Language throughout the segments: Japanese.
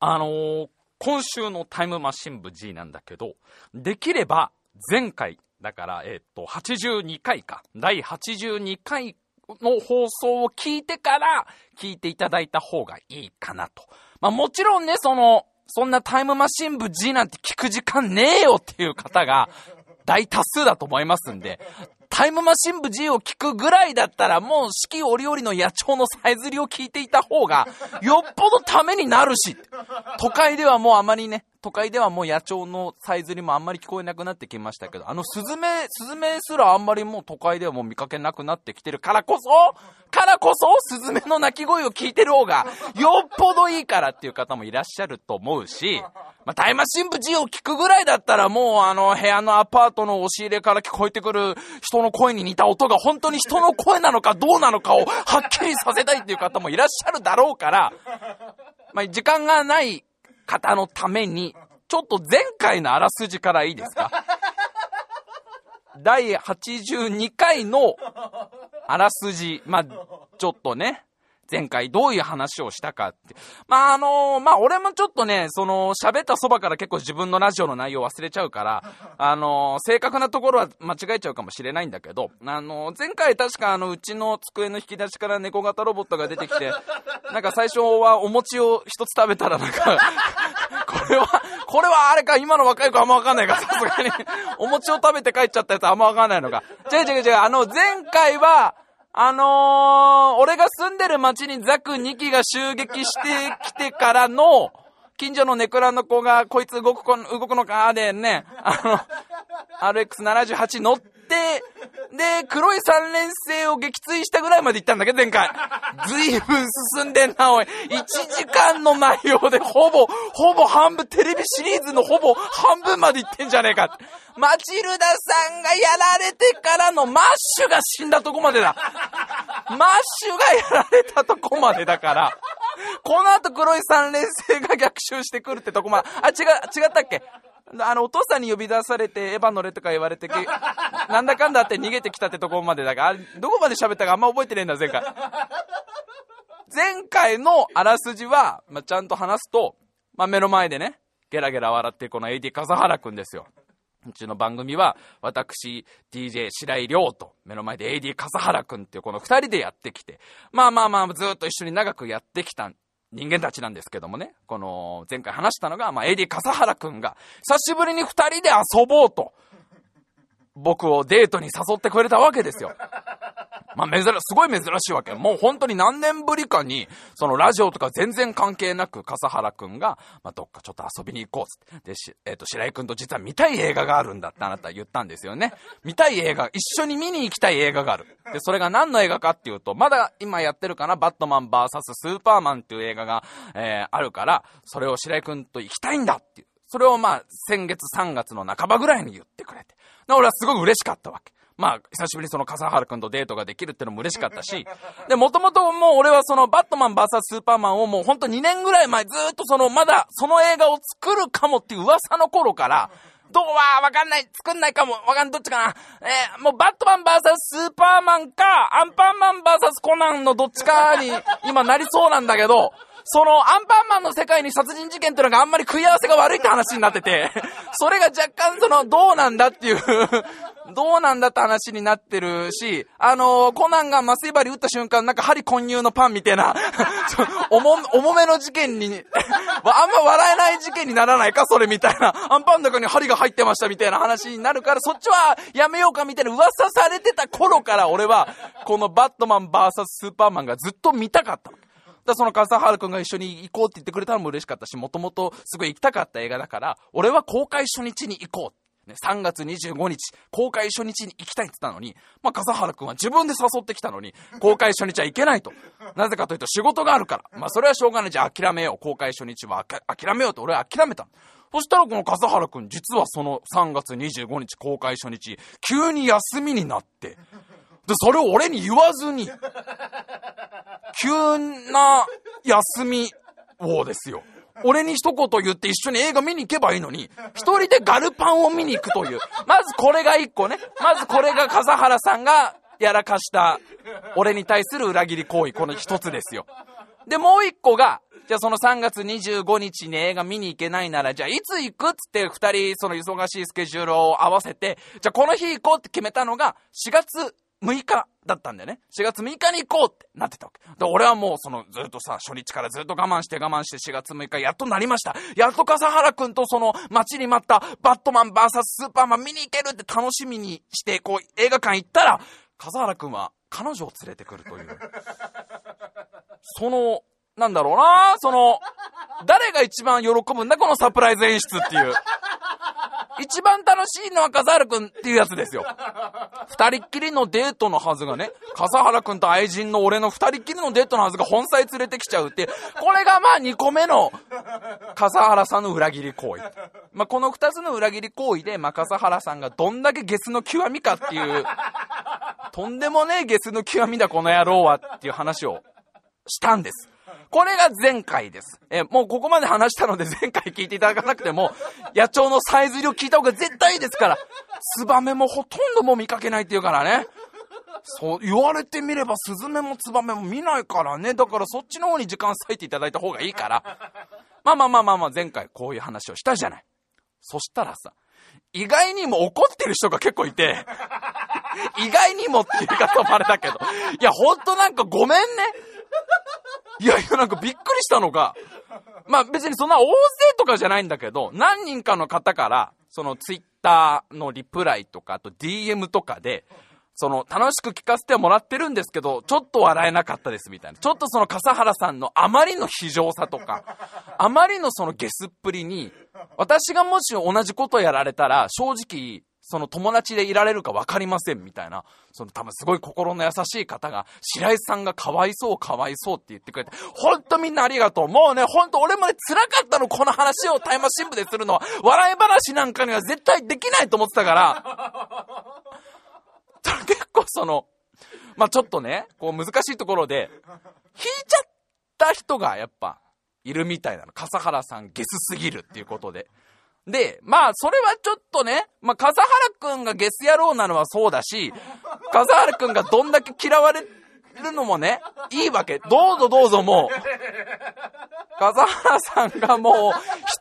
あのー今週のタイムマシン部 G なんだけど、できれば前回、だから、えっ、と、82回か。第82回の放送を聞いてから聞いていただいた方がいいかなと。まあもちろんね、その、そんなタイムマシン部 G なんて聞く時間ねえよっていう方が大多数だと思いますんで、タイムマシン部 G を聞くぐらいだったらもう四季折々の野鳥のさえずりを聞いていた方がよっぽどためになるし、都会ではもうあまりね、都会ではもう野鳥のさえずりもあんまり聞こえなくなってきましたけど、あのスズメ、スズメすらあんまりもう都会ではもう見かけなくなってきてるからこそ、からこそ、スズメの鳴き声を聞いてる方がよっぽどいいからっていう方もいらっしゃると思うし、まあ、タイムマシン部 G を聞くぐらいだったらもうあの部屋のアパートの押し入れから聞こえてくる人の声に似た音が本当に人の声なのかどうなのかをはっきりさせたいっていう方もいらっしゃるだろうから、まあ、時間がない方のために、ちょっと前回のあらすじからいいですか？第82回のあらすじ、まあ、ちょっとね、前回どういう話をしたかって。まあ、あのまあ、俺もちょっとね、その、喋ったそばから結構自分のラジオの内容忘れちゃうから、あの正確なところは間違えちゃうかもしれないんだけど、あの前回確かあの、うちの机の引き出しから猫型ロボットが出てきて、なんか最初はお餅を一つ食べたらなんか、これは、これはあれか、今の若い子あんまわかんないから、さすがに。お餅を食べて帰っちゃったやつあんまわかんないのか。違う違う違う、あの、前回は、あのー、俺が住んでる町にザク2機が襲撃してきてからの、近所のネクラの子が、こいつ動く、動くのかでね、あの、RX78 乗って、で、黒い三連星を撃墜したぐらいまで行ったんだけど、前回。ずいぶん進んでんな、おい。1時間の内容でほぼ、ほぼ半分、テレビシリーズのほぼ半分まで行ってんじゃねえか。マチルダさんがやられてからのマッシュが死んだとこまでだ。マッシュがやられたとこまでだから。この後黒い三連星が逆襲してくるってとこまで。あ、違う、違ったっけ？あの、お父さんに呼び出されて、エヴァ乗れとか言われてけ、なんだかんだって逃げてきたってとこまでだから、どこまで喋ったかあんま覚えてねえんだ、前回。前回のあらすじは、まあ、ちゃんと話すと、まあ、目の前でね、ゲラゲラ笑ってこの AD 笠原くんですよ。うちの番組は、私、DJ 白井亮と、目の前で AD 笠原くんっていうこの二人でやってきて、まあまあまあ、ずっと一緒に長くやってきた人間たちなんですけどもね、この、前回話したのが、まあ AD 笠原くんが、久しぶりに二人で遊ぼうと、僕をデートに誘ってくれたわけですよ。まあ、珍、すごい珍しいわけ。もう本当に何年ぶりかに、そのラジオとか全然関係なく、笠原くんが、まあ、どっかちょっと遊びに行こうっつって。で、し、えっ、と、白井くんと実は見たい映画があるんだってあなた言ったんですよね。見たい映画、一緒に見に行きたい映画がある。で、それが何の映画かっていうと、まだ今やってるかな、バットマン VS スーパーマンっていう映画が、えー、あるから、それを白井くんと行きたいんだっていう。それをまあ、先月3月の半ばぐらいに言ってくれて。俺はすごく嬉しかったわけ。まあ、久しぶりにその笠原くんとデートができるってのも嬉しかったし、で、もともともう俺はそのバットマン VS スーパーマンをもうほんと2年ぐらい前ずっとそのまだその映画を作るかもっていう噂の頃から、どうはわかんない、作んないかも、わかんどっちかな。えーもうバットマン VS スーパーマンか、アンパンマン VS コナンのどっちかに今なりそうなんだけど、そのアンパンマンの世界に殺人事件っていうのがあんまり食い合わせが悪いって話になってて、それが若干そのどうなんだっていう、どうなんだって話になってるし、あのコナンが麻酔針打った瞬間なんか針混入のパンみたいな、重重めの事件に、あんま笑えない事件にならないかそれみたいな。アンパンの中に針が入ってましたみたいな話になるから、そっちはやめようかみたいな噂されてた頃から俺は、このバットマン VS スーパーマンがずっと見たかった。だその笠原くんが一緒に行こうって言ってくれたのも嬉しかったし、もともとすごい行きたかった映画だから、俺は公開初日に行こう。ね、3月25日、公開初日に行きたいって言ったのに、まあ、笠原くんは自分で誘ってきたのに、公開初日は行けないと。なぜかというと仕事があるから。まあ、それはしょうがない。じゃあ諦めよう。公開初日は諦めようと俺は諦めた。そしたらこの笠原くん、実はその3月25日公開初日、急に休みになって、で、それを俺に言わずに、急な休みをですよ。俺に一言言って一緒に映画見に行けばいいのに、一人でガルパンを見に行くという。まずこれが一個ね。まずこれが笠原さんがやらかした、俺に対する裏切り行為、この一つですよ。で、もう一個が、じゃあその3月25日に映画見に行けないなら、じゃあいつ行くっつって二人その忙しいスケジュールを合わせて、じゃあこの日行こうって決めたのが4月6日だったんだよね。4月6日に行こうってなってたわけ。で、俺はもうそのずっとさ、初日からずっと我慢して我慢して4月6日やっとなりました。やっと笠原くんとその待ちに待ったバットマン VS スーパーマン見に行けるって楽しみにして、こう映画館行ったら、笠原くんは彼女を連れてくるという。その、なんだろうなその、誰が一番喜ぶんだこのサプライズ演出っていう。一番楽しいのは笠原くんっていうやつですよ。二人っきりのデートのはずがね、笠原くんと愛人の俺の二人っきりのデートのはずが本妻連れてきちゃうって、これがまあ二個目の笠原さんの裏切り行為。まあこの二つの裏切り行為で、まあ笠原さんがどんだけゲスの極みかっていう、とんでもねえゲスの極みだこの野郎はっていう話をしたんです。これが前回です。え、もうここまで話したので 前回聞いていただかなくても、野鳥のさえずりを聞いた方が絶対いいですから。ツバメもほとんどもう見かけないっていうからね。そう、言われてみればスズメもツバメも見ないからね。だからそっちの方に時間割いていただいた方がいいから。まあまあまあまあまあ、前回こういう話をしたじゃない。そしたらさ、意外にも怒ってる人が結構いて、意外にもっていう言い方もあれだけど、いや、ほんとなんかごめんね。いやいや、なんかびっくりしたのが、まあ別にそんな大勢とかじゃないんだけど、何人かの方から、そのツイッターのリプライとか、あと DM とかで、その、楽しく聞かせてもらってるんですけど、ちょっと笑えなかったですみたいな。ちょっとその笠原さんのあまりの非常さとか、あまりのそのゲスっぷりに、私がもし同じことやられたら、正直、その友達でいられるか分かりませんみたいな、その多分すごい心の優しい方が、白井さんがかわいそうかわいそうって言ってくれて、ほんとみんなありがとう。もうね、ほんと俺もね、辛かったの、この話をタイムシンプでするのは、笑い話なんかには絶対できないと思ってたから、結構その、まあちょっとね、こう難しいところで、引いちゃった人がやっぱ、いるみたいなの。笠原さんゲスすぎるっていうことで。で、まあ、それはちょっとね、まあ、笠原くんがゲス野郎なのはそうだし、笠原くんがどんだけ嫌われるのもね、いいわけ。どうぞどうぞもう。笠原さんがもう、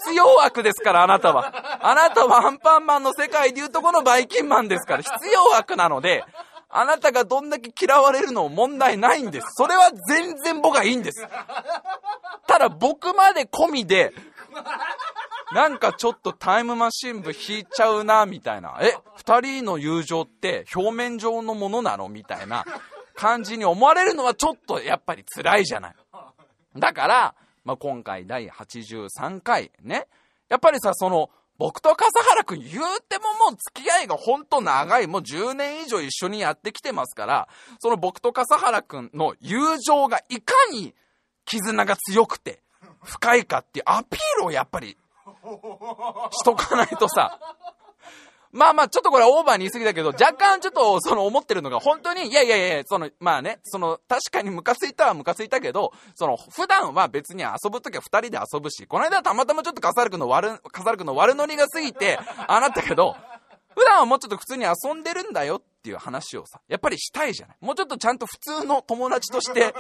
必要悪ですから、あなたは。あなたはアンパンマンの世界でいうとこのバイキンマンですから、必要悪なので、あなたがどんだけ嫌われるのも問題ないんです。それは全然僕はいいんです。ただ僕まで込みで、なんかちょっとタイムマシン部引いちゃうな、みたいな。え、二人の友情って表面上のものなの？みたいな感じに思われるのはちょっとやっぱり辛いじゃない。だから、まあ、今回第83回ね。やっぱりさ、その、僕と笠原くん言うてももう付き合いがほんと長い、もう10年以上一緒にやってきてますから、その僕と笠原くんの友情がいかに絆が強くて深いかっていうアピールをやっぱりしとかないとさ、まあまあ、ちょっとこれオーバーに言い過ぎだけど、若干ちょっとその思ってるのが、本当に、いやいやいや、その、まあね、その、確かにムカついたはムカついたけど、その、普段は別に遊ぶときは二人で遊ぶし、この間はたまたまちょっとカサル君の悪、カサル君の悪ノリが過ぎて、ああなったけど、普段はもうちょっと普通に遊んでるんだよっていう話をさ、やっぱりしたいじゃない。もうちょっとちゃんと普通の友達として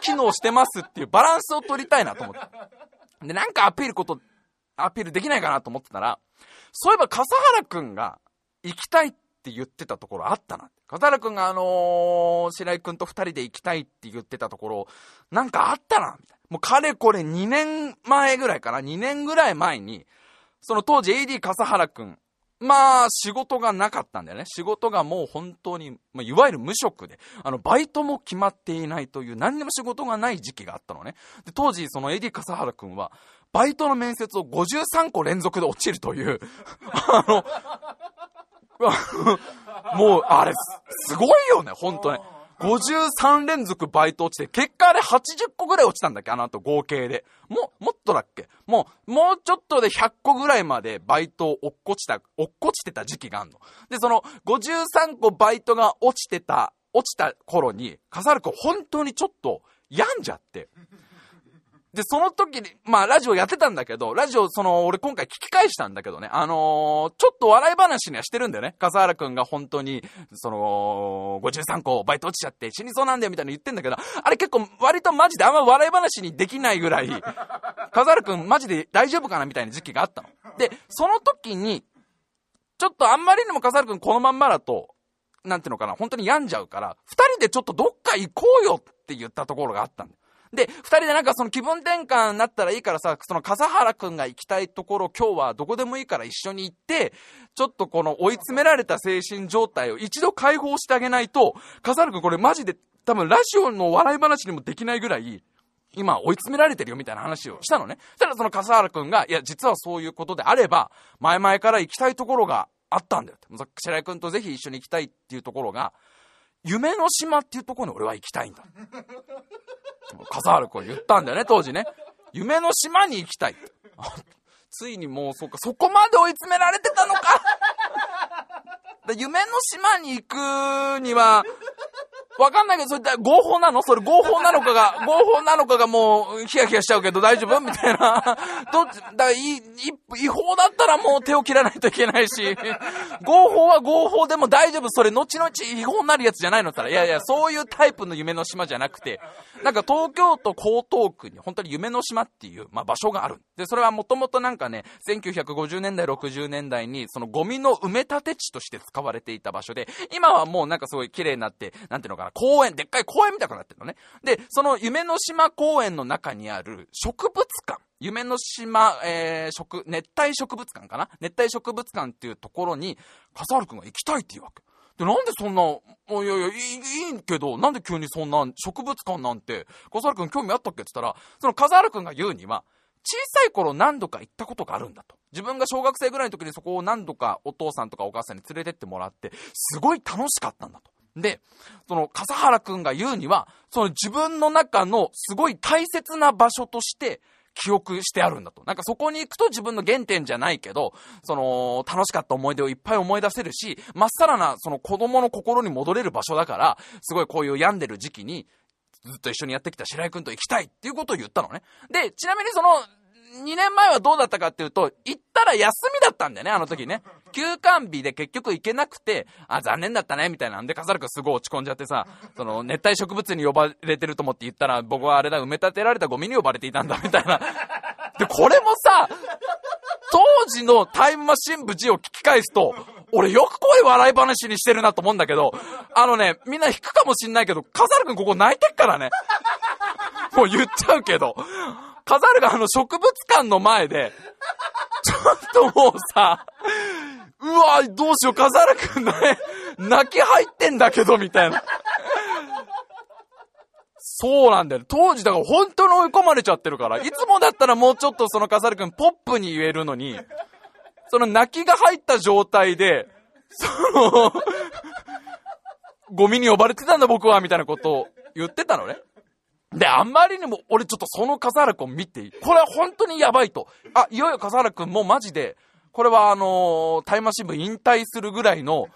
機能してますっていうバランスを取りたいなと思って。で、なんかアピールこと、アピールできないかなと思ってたら、そういえば笠原くんが行きたいって言ってたところあったな。笠原くんがあのー、白井くんと二人で行きたいって言ってたところ、なんかあったな。もうかれこれ2年前ぐらいかな。2年ぐらい前に、その当時 AD 笠原くん、まあ、仕事がなかったんだよね。仕事がもう本当に、まあ、いわゆる無職で、あの、バイトも決まっていないという、何にも仕事がない時期があったのね。で、当時、その AD 笠原くんは、バイトの面接を53個連続で落ちるという、あの、もう、あれ、すごいよね、本当に。53連続バイト落ちて、結果あれ80個ぐらい落ちたんだっけ？あの後合計で。も、もっとだっけ？もう、もうちょっとで100個ぐらいまでバイトを落っこちた、落っこちてた時期があんの。で、その53個バイトが落ちてた、落ちた頃に、笠原君本当にちょっと病んじゃって。で、その時に、まあ、ラジオやってたんだけど、ラジオ、その、俺今回聞き返したんだけどね、あのー、ちょっと笑い話にはしてるんだよね。笠原くんが本当に、その、53個バイト落ちちゃって死にそうなんだよみたいな言ってんだけど、あれ結構割とマジであんま笑い話にできないぐらい、笠原くんマジで大丈夫かなみたいな時期があったの。で、その時に、ちょっとあんまりにも笠原くんこのまんまだと、なんていうのかな、本当に病んじゃうから、二人でちょっとどっか行こうよって言ったところがあったんだよ。で、二人でなんかその気分転換になったらいいからさ、その笠原くんが行きたいところ今日はどこでもいいから一緒に行って、ちょっとこの追い詰められた精神状態を一度解放してあげないと、笠原くんこれマジで多分ラジオの笑い話にもできないぐらい、今追い詰められてるよみたいな話をしたのね。そしたらその笠原くんが、いや実はそういうことであれば、前々から行きたいところがあったんだよって。白井くんとぜひ一緒に行きたいっていうところが、夢の島っていうところに俺は行きたいんだ。笠原君言ったんだよね、当時ね。夢の島に行きたい。ついにもう、そうか、そこまで追い詰められてたのか。夢の島に行くには、わかんないけど、それ合法なの？それ合法なのかが、合法なのかがもう、ヒヤヒヤしちゃうけど大丈夫？みたいな。どっち、だからい、違法だったらもう手を切らないといけないし、合法は合法でも大丈夫。それ後々違法になるやつじゃないの？ったら、いやいや、そういうタイプの夢の島じゃなくて、なんか東京都江東区に本当に夢の島っていう、まあ、場所がある。で、それはもともとなんかね、1950年代、60年代に、そのゴミの埋め立て地として使われていた場所で、今はもうなんかすごい綺麗になって、なんていうのかな、公園、でっかい公園みたくなってるのね。で、その夢の島公園の中にある植物館。夢の島、えー、植、熱帯植物館かな？熱帯植物館っていうところに、笠原くんが行きたいっていうわけ。で、なんでそんな、いやいや、いい、いいけど、なんで急にそんな植物館なんて、笠原くん興味あったっけって言ったら、その笠原くんが言うには、小さい頃何度か行ったことがあるんだと。自分が小学生ぐらいの時にそこを何度かお父さんとかお母さんに連れてってもらって、すごい楽しかったんだと。で、その笠原くんが言うには、その自分の中のすごい大切な場所として、記憶してあるんだと。なんかそこに行くと自分の原点じゃないけど、その、楽しかった思い出をいっぱい思い出せるし、まっさらな、その子供の心に戻れる場所だから、すごいこういう病んでる時期に、ずっと一緒にやってきた白井くんと行きたいっていうことを言ったのね。で、ちなみにその、2年前はどうだったかっていうと、行ったら休みだったんだよね、あの時ね。休館日で結局行けなくて、あ、残念だったね、みたいなんで、笠原くんすごい落ち込んじゃってさ、その、熱帯植物に呼ばれてると思って言ったら、僕はあれだ、埋め立てられたゴミに呼ばれていたんだ、みたいな。で、これもさ、当時のタイムマシン部 G を聞き返すと、俺よくこういう笑い話にしてるなと思うんだけど、あのね、みんな引くかもしんないけど、笠原くんここ泣いてっからね。もう言っちゃうけど。飾るがあの植物館の前で、ちょっともうさ、うわ、どうしよう、飾るくんね、泣き入ってんだけど、みたいな。そうなんだよ。当時だから本当に追い込まれちゃってるから。いつもだったらもうちょっとその飾るくんポップに言えるのに、その泣きが入った状態で、その、ゴミに呼ばれてたんだ僕は、みたいなことを言ってたのね。で、あんまりにも、俺ちょっとその笠原くん見ていいこれは本当にやばいと。あ、いよいよ笠原くんもうマジで、これはあのー、タイマー新聞引退するぐらいの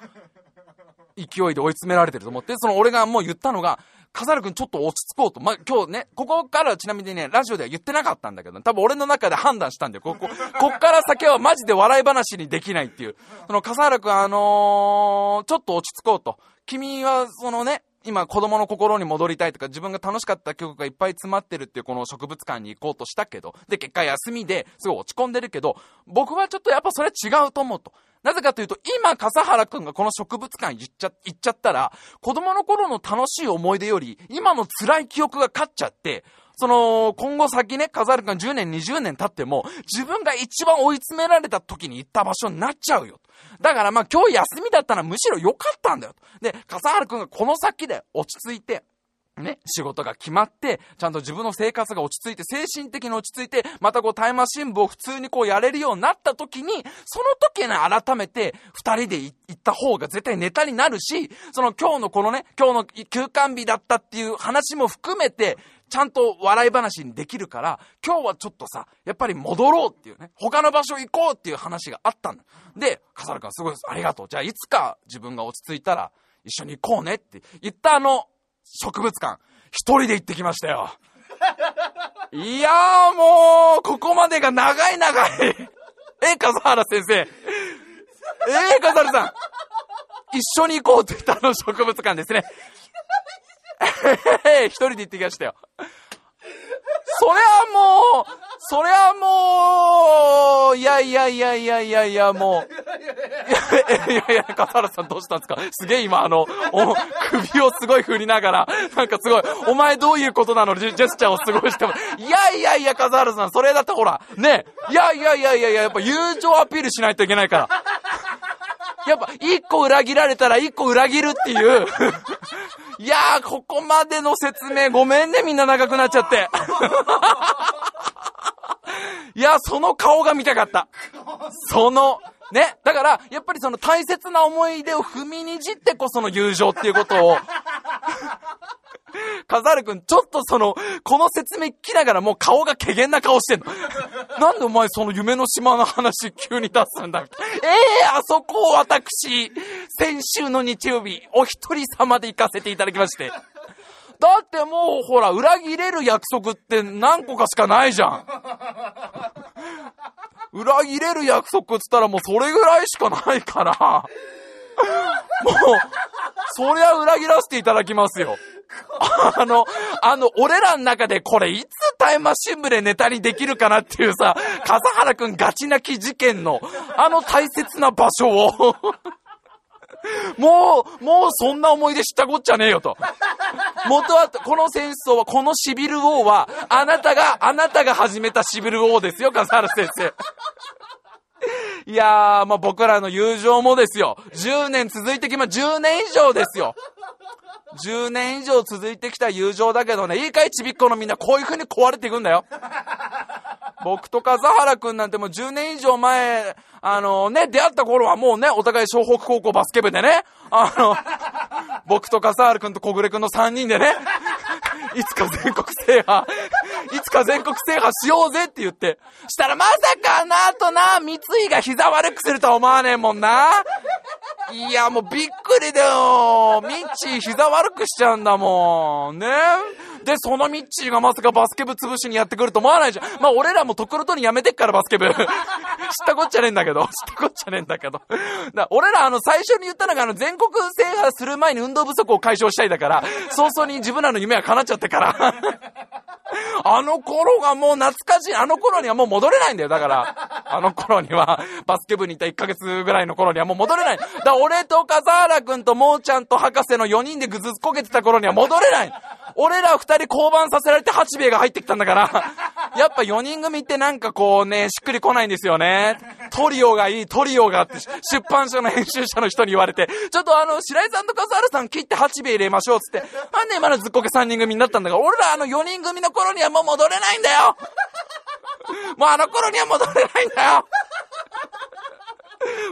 勢いで追い詰められてると思って、その俺がもう言ったのが、笠原くんちょっと落ち着こうと。まあ、今日ね、ここからちなみにね、ラジオでは言ってなかったんだけど、多分俺の中で判断したんだよ。ここ、こっから先はマジで笑い話にできないっていう。その笠原くんあのー、ちょっと落ち着こうと。君は、そのね、今子供の心に戻りたいとか自分が楽しかった曲がいっぱい詰まってるっていうこの植物館に行こうとしたけど、で、結果休みですごい落ち込んでるけど、僕はちょっとやっぱそれ違うと思うと。なぜかというと、今、笠原くんがこの植物館行っちゃ、行っちゃったら、子供の頃の楽しい思い出より、今の辛い記憶が勝っちゃって、その、今後先ね、飾るか10年、20年経っても、自分が一番追い詰められた時に行った場所になっちゃうよ。だからまあ今日休みだったらむしろ良かったんだよ。で、笠原くんがこの先で落ち着いて、ね、仕事が決まって、ちゃんと自分の生活が落ち着いて、精神的に落ち着いて、またこうタイマシン部を普通にこうやれるようになった時に、その時に改めて二人で行った方が絶対ネタになるし、その今日のこのね、今日の休館日だったっていう話も含めて、ちゃんと笑い話にできるから、今日はちょっとさ、やっぱり戻ろうっていうね、他の場所行こうっていう話があったんだ。で、笠原君すごいです。ありがとう。じゃあいつか自分が落ち着いたら一緒に行こうねって言ったあの植物館、一人で行ってきましたよ。いやーもう、ここまでが長い長い。え、笠原先生。えー、笠原さん。一緒に行こうって言ったあの植物館ですね。一人で行ってきましたよ。そりゃもう、そりゃもう、いやいやいやいやいやいや、もう。いやいやいや、笠原さんどうしたんですか？すげえ今あの、首をすごい振りながら、なんかすごい、お前どういうことなの？ジェスチャーをすごいしても、いやいやいや、笠原さん、それだってほら、ね、いやいやいやいやいや、やっぱ友情アピールしないといけないから。やっぱ、一個裏切られたら一個裏切るっていう。いやー、ここまでの説明ごめんね、みんな長くなっちゃって。いや、その顔が見たかった。その、ね。だから、やっぱりその大切な思い出を踏みにじってこその友情っていうことを、カザール君、ちょっとその、この説明聞きながらもう顔が怪げんな顔してんの。なんでお前その夢の島の話急に出すんだえ えー、あそこを私、先週の日曜日、お一人様で行かせていただきまして。だってもう、ほら、裏切れる約束って何個かしかないじゃん。裏切れる約束っつったらもうそれぐらいしかないから。もう、そりゃ裏切らせていただきますよ。あの、あの、俺らの中でこれいつタイムマシン部でネタにできるかなっていうさ、笠原くんガチ泣き事件の、あの大切な場所をもう、もうそんな思い出したこっちゃねえよと。元は、この戦争は、このシビル王は、あなたが、あなたが始めたシビル王ですよ、笠原先生。いやー、まあ、僕らの友情もですよ。10年続いてきま、10年以上ですよ。10年以上続いてきた友情だけどね、いいかいちびっこのみんなこういう風に壊れていくんだよ。僕と笠原くんなんてもう10年以上前、あのね、出会った頃はもうね、お互い湘北高校バスケ部でね、あの、僕と笠原くんと小暮くんの3人でね、いつか全国制覇、いつか全国制覇しようぜって言って、したらまさかなとな、三井が膝悪くするとは思わねえもんな。いや、もうびっくりだよ。ミッチー膝悪くしちゃうんだもん。ね。で、そのミッチーがまさかバスケ部潰しにやってくると思わないじゃん。まあ俺らもところとにやめてっからバスケ部。知ったこっちゃねえんだけど。知ったこっちゃねえんだけど。だ俺らあの最初に言ったのがあの全国制覇する前に運動不足を解消したいだから、早々に自分らの夢は叶っちゃってから。あの頃がもう懐かしい。あの頃にはもう戻れないんだよ。だから、あの頃には、バスケ部にいた1ヶ月ぐらいの頃にはもう戻れない。だから俺と笠原くんともーちゃんと博士の4人でぐずつこけてた頃には戻れない。俺ら二人降板させられて八兵衛が入ってきたんだから、やっぱ4人組ってなんかこうね、しっくりこないんですよね。トリオがいい、トリオがって出版社の編集者の人に言われて、ちょっとあの、白井さんと笠原さん切って八兵衛入れましょうっつって、なんで今のずっこけ3人組になったんだから、俺らあの4人組の頃にはもう戻れないんだよ。もうあの頃には戻れないんだよ。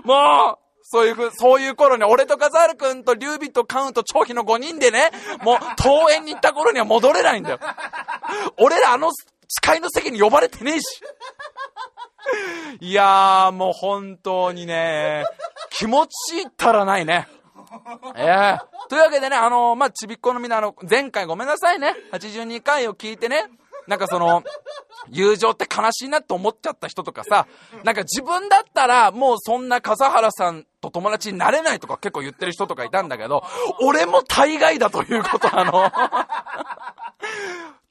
もう、そういう、そういう頃に、俺とカザール君と劉備とカウント、長飛の5人でね、もう、登園に行った頃には戻れないんだよ。俺らあの、誓いの席に呼ばれてねえし。いやー、もう本当にね、気持ちいったらないね。ええー、というわけでね、あのー、まあ、ちびっこのみんな、あの、前回ごめんなさいね。82回を聞いてね、なんかその、友情って悲しいなって思っちゃった人とかさ、なんか自分だったらもうそんな笠原さんと友達になれないとか結構言ってる人とかいたんだけど、俺も大概だということなの。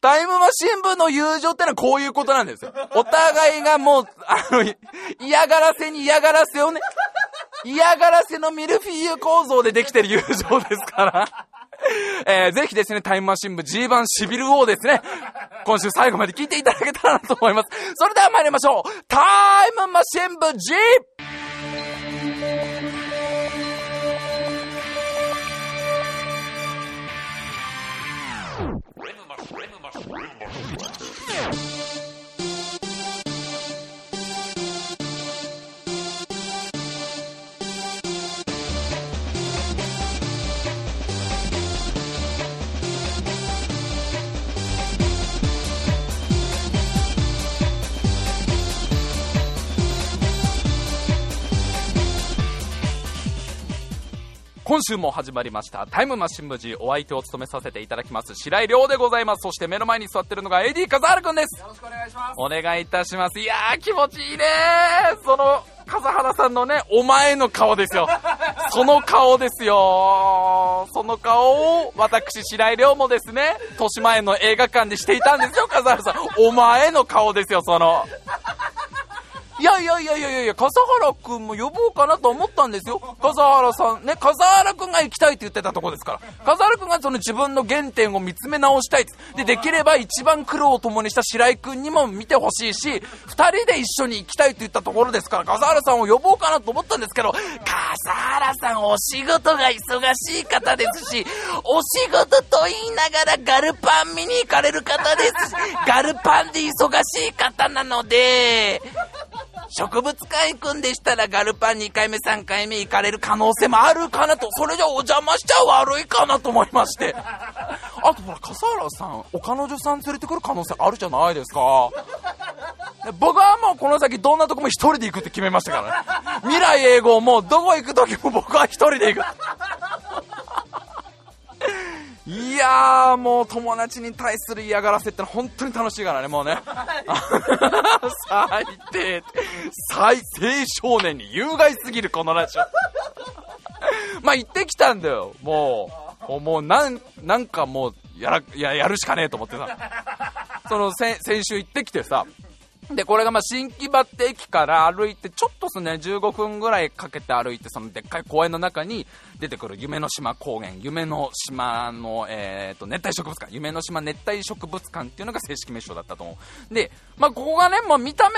タイムマシン部の友情ってのはこういうことなんですよ。お互いがもう、あの、嫌がらせに嫌がらせをね、嫌がらせのミルフィーユ構造でできてる友情ですから。えー、ぜひですね、タイムマシン部 G 版シビル王ですね、今週最後まで聞いていただけたらなと思います。それでは参りましょうタイムマシン部 G! タイムマシン部 G! 今週も始まりました。タイムマシン無事お相手を務めさせていただきます白井亮でございます。そして目の前に座ってるのが AD 笠原くんです。よろしくお願いします。お願いいたします。いやー気持ちいいねー。その笠原さんのねお前の顔ですよ。その顔ですよ。その顔を私白井亮もですね豊島園の映画館でしていたんですよ笠原さん。お前の顔ですよそのいやいやいやいやいや、笠原くんも呼ぼうかなと思ったんですよ。笠原さん、ね、笠原くんが行きたいって言ってたとこですから。笠原くんがその自分の原点を見つめ直したいで、できれば一番苦労を共にした白井くんにも見てほしいし、二人で一緒に行きたいって言ったところですから、笠原さんを呼ぼうかなと思ったんですけど、笠原さんお仕事が忙しい方ですし、お仕事と言いながらガルパン見に行かれる方ですし、ガルパンで忙しい方なので、植物館行くんでしたらガルパン2回目3回目行かれる可能性もあるかなと、それじゃお邪魔しちゃ悪いかなと思いまして。あとほら、笠原さん、お彼女さん連れてくる可能性あるじゃないですか。僕はもうこの先どんなとこも一人で行くって決めましたからね。未来英語もどこ行く時も僕は一人で行く。いやー、もう友達に対する嫌がらせってのは本当に楽しいからね、もうね。最低。最、青少年に有害すぎる、このラジオ。まあ、行ってきたんだよ、もう。もう、なん、なんかもう、やら、や、やるしかねえと思ってさ。その、先週行ってきてさ、で、これがまあ新木場って駅から歩いて、ちょっとすね、15分ぐらいかけて歩いて、そのでっかい公園の中に出てくる夢の島高原、夢の島の、えー、と、熱帯植物館、夢の島熱帯植物館っていうのが正式名称だったと思う。で、まあここがね、まあ見た目、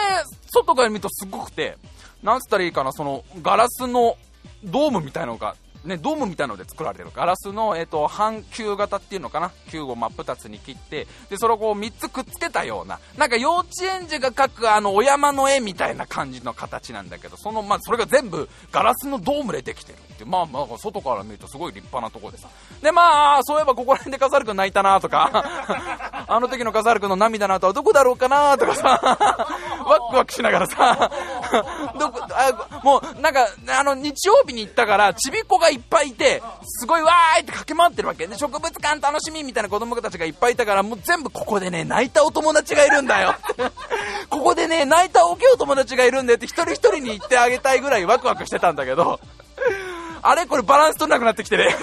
外から見るとすごくて、なんつったらいいかな、その、ガラスのドームみたいのがね、ドームみたいので作られてるガラスの、えーと、半球型っていうのかな？球を真っ二つに切ってでそれをこう3つくっつけたようななんか幼稚園児が描くあのお山の絵みたいな感じの形なんだけどその、まあ、それが全部ガラスのドームでできてるってまあまあ外から見るとすごい立派なとこでさ。でまあそういえばここら辺で笠原君泣いたなとか。あの時の笠原君の涙の後はどこだろうかなとかさ。ワクワクしながらさ。どこあもうなんかあの日曜日に行ったからちびっこがいっぱいいて、すごいわーいって駆け回ってるわけ。で、植物館楽しみみたいな子供たちがいっぱいいたから、もう全部ここでね、泣いたお友達がいるんだよ。ここでね、泣いた大きいお友達がいるんだよって一人一人に言ってあげたいぐらいワクワクしてたんだけど、あれ？これバランス取れなくなってきてね。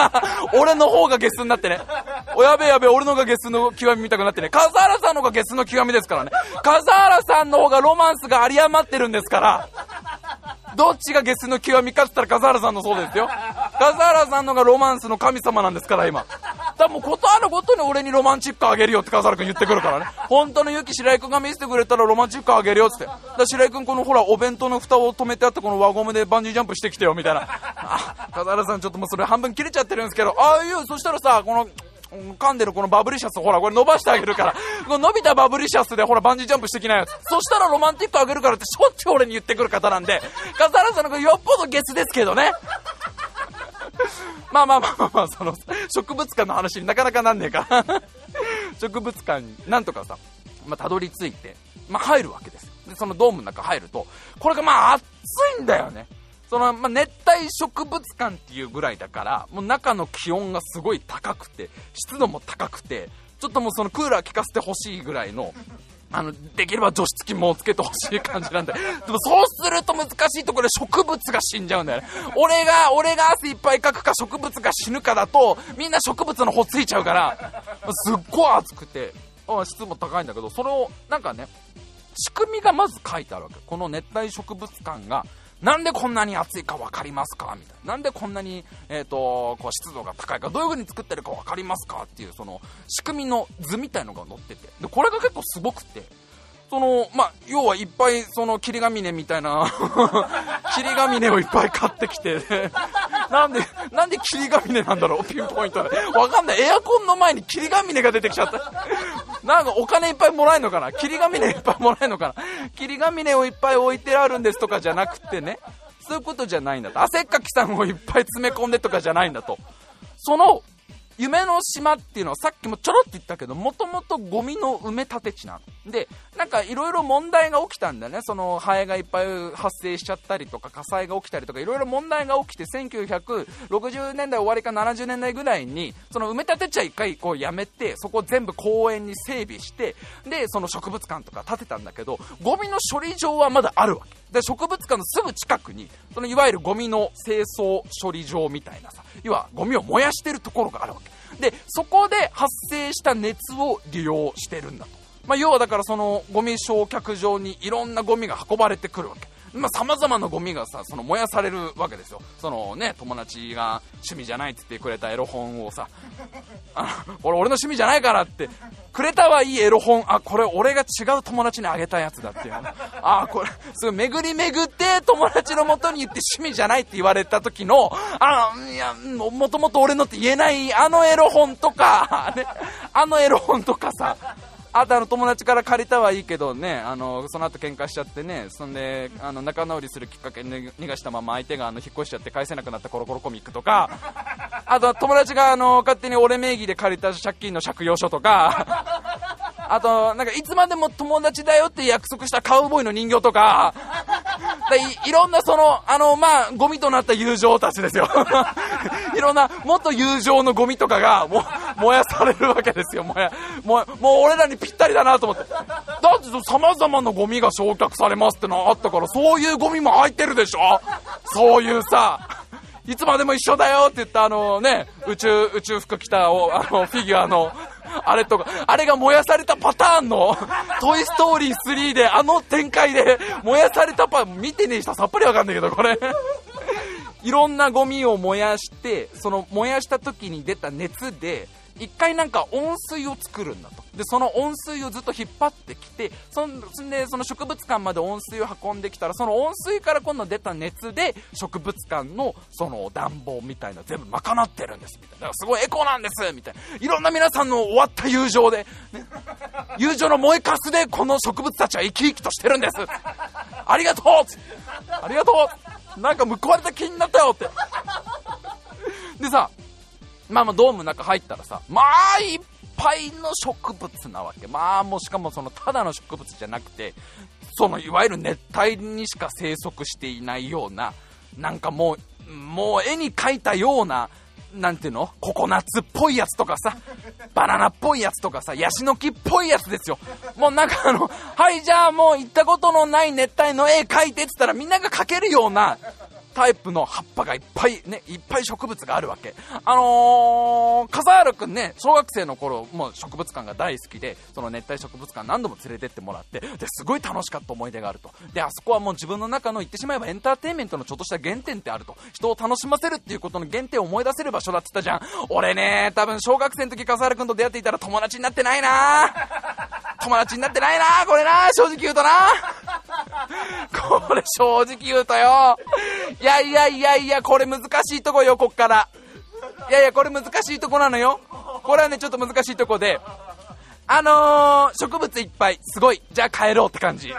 俺の方がゲスになってね。おやべやべ、俺のがゲスの極み見たくなってね。笠原さんの方がゲスの極みですからね。笠原さんの方がロマンスが有り余ってるんですから。どっちがゲスの極みかって言ったら笠原さんのそうですよ。笠原さんのがロマンスの神様なんですから、今。だもうことあるごとに俺にロマンチックあげるよって笠原君言ってくるからね。本当の勇気白井君が見せてくれたらロマンチックあげるよっつって。だ白井君このほらお弁当の蓋を止めてあってこの輪ゴムでバンジージャンプしてきてよみたいな。あ、笠原さんちょっともうそれ半分切れちゃってるんですけど、ああいう、そしたらさ、この、噛んでるこのバブリシャス、ほら、これ伸ばしてあげるから、この伸びたバブリシャスで、ほら、バンジージャンプしてきなよ。そしたらロマンティックあげるからって、しょっちゅう俺に言ってくる方なんで、笠原さんのよっぽどゲスですけどね。まあまあまあまあまあ、その、植物館の話になかなかなんねえか。植物館になんとかさ、まあ、たどり着いて、まあ、入るわけですよ。で、そのドームの中入ると、これがまあ、暑いんだよね。その、まあ、熱帯植物館っていうぐらいだから、もう中の気温がすごい高くて、湿度も高くて、ちょっともうそのクーラー効かせてほしいぐらいの、あの、できれば除湿機もつけてほしい感じなんで。でもそうすると難しいところで植物が死んじゃうんだよね。俺が、俺が汗いっぱいかくか植物が死ぬかだと、みんな植物の方ついちゃうから、すっごい暑くて、湿も高いんだけど、それを、なんかね、仕組みがまず書いてあるわけ。この熱帯植物館が、なんでこんなに暑いか分かりますか？みたいな。なんでこんなに、えっ、ー、と、こう湿度が高いか、どういう風に作ってるか分かりますか？っていう、その、仕組みの図みたいのが載ってて。で、これが結構すごくて、その、まあ、要はいっぱい、その、霧ヶ峰みたいな霧ヶ峰をいっぱい買ってきて、なんで、なんで霧ヶ峰なんだろう、ピンポイントで。わかんない。エアコンの前に霧ヶ峰が出てきちゃった。なんかお金いっぱいもらえるのかな？霧ヶ峰いっぱいもらえるのかな？霧ヶ峰をいっぱい置いてあるんですとかじゃなくてね、そういうことじゃないんだと。汗っかきさんをいっぱい詰め込んでとかじゃないんだと。その、夢の島っていうのはさっきもちょろっと言ったけど、もともとゴミの埋め立て地なの。で、なんかいろいろ問題が起きたんだね。そのハエがいっぱい発生しちゃったりとか、火災が起きたりとか、いろいろ問題が起きて、1960年代終わりか70年代ぐらいに、その埋め立てちゃ一回こうやめて、そこを全部公園に整備して、で、その植物館とか建てたんだけど、ゴミの処理場はまだあるわけ。で、植物館のすぐ近くに、そのいわゆるゴミの清掃処理場みたいなさ、要はゴミを燃やしてるところがあるわけ。で、そこで発生した熱を利用してるんだと。まあ、要はだからそのゴミ焼却場にいろんなゴミが運ばれてくるわけ。まあ、様々なゴミがさ、その燃やされるわけですよ。そのね、友達が趣味じゃないって言ってくれたエロ本をさ、あこれ俺の趣味じゃないからって、くれたはいいエロ本、あ、これ俺が違う友達にあげたやつだっていう。あ、これ、すごい巡り巡って友達の元に言って趣味じゃないって言われた時の、あの、いや、もともと俺のって言えないあのエロ本とか、ね、あのエロ本とかさ、あとあの友達から借りたはいいけどね、あのその後喧嘩しちゃってね、そんであの仲直りするきっかけに逃がしたまま相手があの引っ越しちゃって返せなくなったコロコロコミックとか、あと友達があの勝手に俺名義で借りた借金の借用書とか、あとなんかいつまでも友達だよって約束したカウボーイの人形とか、いいろんなその、あの、まあ、ゴミとなった友情たちですよ。いろんな、もっと友情のゴミとかが、も、燃やされるわけですよ。もや、もう、もう俺らにぴったりだなと思って。だって様々なゴミが焼却されますってのあったから、そういうゴミも入ってるでしょ？そういうさ、いつまでも一緒だよって言ったあのね、宇宙、宇宙服着た あのフィギュアの、あれとか、あれが燃やされたパターンの、トイストーリー3で、あの展開で、燃やされたパ見てねえ人さっぱりわかんないけど、これ。いろんなゴミを燃やして、その燃やした時に出た熱で、一回なんか温水を作るんだと。で、その温水をずっと引っ張ってきて、そんで、その植物館まで温水を運んできたら、その温水から今度出た熱で、植物館のその暖房みたいな全部賄ってるんです、みたいな。すごいエコなんです、みたいな。いろんな皆さんの終わった友情で、ね、友情の燃えかすで、この植物たちは生き生きとしてるんです。ありがとうありがとうなんか報われた気になったよって。でさ、まあまあドームの中入ったらさ、まあいっぱいの植物なわけ。まあもうしかもそのただの植物じゃなくて、そのいわゆる熱帯にしか生息していないような、なんかもう、もう絵に描いたような、なんていうの？ココナッツっぽいやつとかさ、バナナっぽいやつとかさ、ヤシの木っぽいやつですよ。もうなんかあの、はいじゃあもう行ったことのない熱帯の絵描いてって言ったらみんなが描けるような、タイプの葉っぱがいっぱいね、いっぱい植物があるわけ。あのー、笠原くんね、小学生の頃、もう植物館が大好きで、その熱帯植物館何度も連れてってもらって、で、すごい楽しかった思い出があると。で、あそこはもう自分の中の言ってしまえばエンターテインメントのちょっとした原点ってあると。人を楽しませるっていうことの原点を思い出せる場所だって言ったじゃん。俺ね、多分小学生の時笠原くんと出会っていたら友達になってないな友達になってないなこれな正直言うとなこれ正直言うとよ。いやいやいやいや、これ難しいとこよ、こっから。いやいや、これ難しいとこなのよ。これはね、ちょっと難しいとこで、あのー、植物いっぱい、すごい。じゃあ帰ろうって感じ。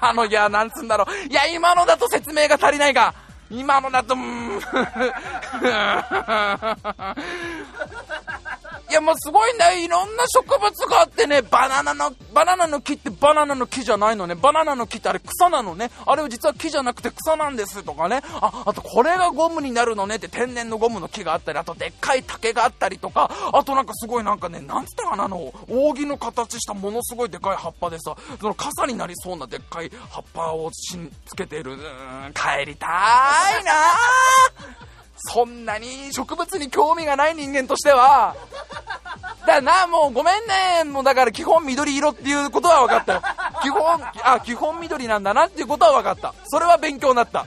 あの、いや、なんつうんだろう。いや、今のだと説明が足りないが、今のだと、うーん。いや、もうすごいんだよ。いろんな植物があってね、バナナの、バナナの木ってバナナの木じゃないのね。バナナの木ってあれ草なのね。あれは実は木じゃなくて草なんですとかね。あ、あとこれがゴムになるのねって天然のゴムの木があったり、あとでっかい竹があったりとか、あとなんかすごいなんかね、なんつったかな、の、扇の形したものすごいでかい葉っぱでさ、その傘になりそうなでっかい葉っぱをしんつけてる。帰りたいなそんなに植物に興味がない人間としては、だからな、もうごめんね、もうだから基本緑色っていうことは分かったよ。基本、あ、基本緑なんだなっていうことは分かった。それは勉強になった。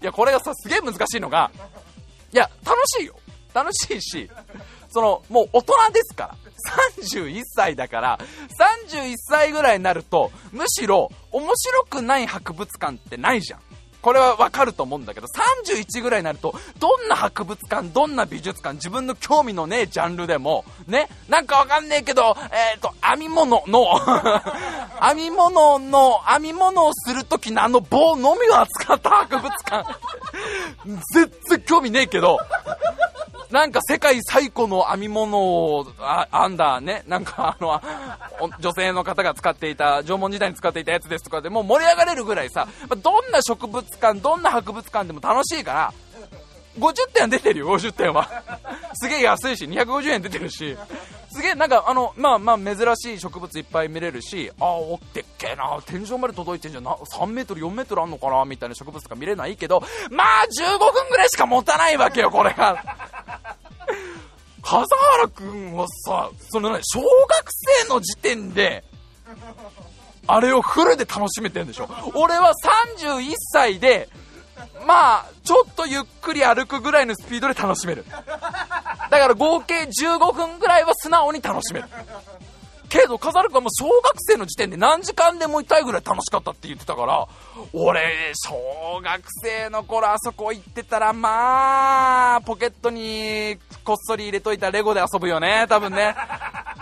いや、これがさ、すげえ難しいのが、いや、楽しいよ。楽しいし、その、もう大人ですから。31歳だから、31歳ぐらいになると、むしろ面白くない博物館ってないじゃん。これはわかると思うんだけど、31ぐらいになると、どんな博物館、どんな美術館、自分の興味のねえジャンルでも、ね、なんかわかんねえけど、えっ、ー、と、編み物の 編み物の、編み物をするときのあの棒のみを扱った博物館。全然興味ねえけど、なんか世界最古の編み物を編んだね、なんかあの、女性の方が使っていた、縄文時代に使っていたやつですとかでも盛り上がれるぐらいさ、まどんな植物館、どんな博物館でも楽しいから、50点は出てるよ、50点は。すげえ安いし、250円出てるし、すげえなんかあの、まあまあ珍しい植物いっぱい見れるし、ああ、おってっけえな、天井まで届いてんじゃん、な3メートル、4メートルあんのかな、みたいな植物とか見れないけど、まあ15分ぐらいしか持たないわけよ、これが。笠原くんはさ、そのね、小学生の時点で、あれをフルで楽しめてるんでしょ。俺は31歳で、まあ、ちょっとゆっくり歩くぐらいのスピードで楽しめる。だから合計15分ぐらいは素直に楽しめる。けど、飾るくんはもう小学生の時点で何時間でもいたいぐらい楽しかったって言ってたから、俺、小学生の頃あそこ行ってたら、まあ、ポケットにこっそり入れといたレゴで遊ぶよね、多分ね。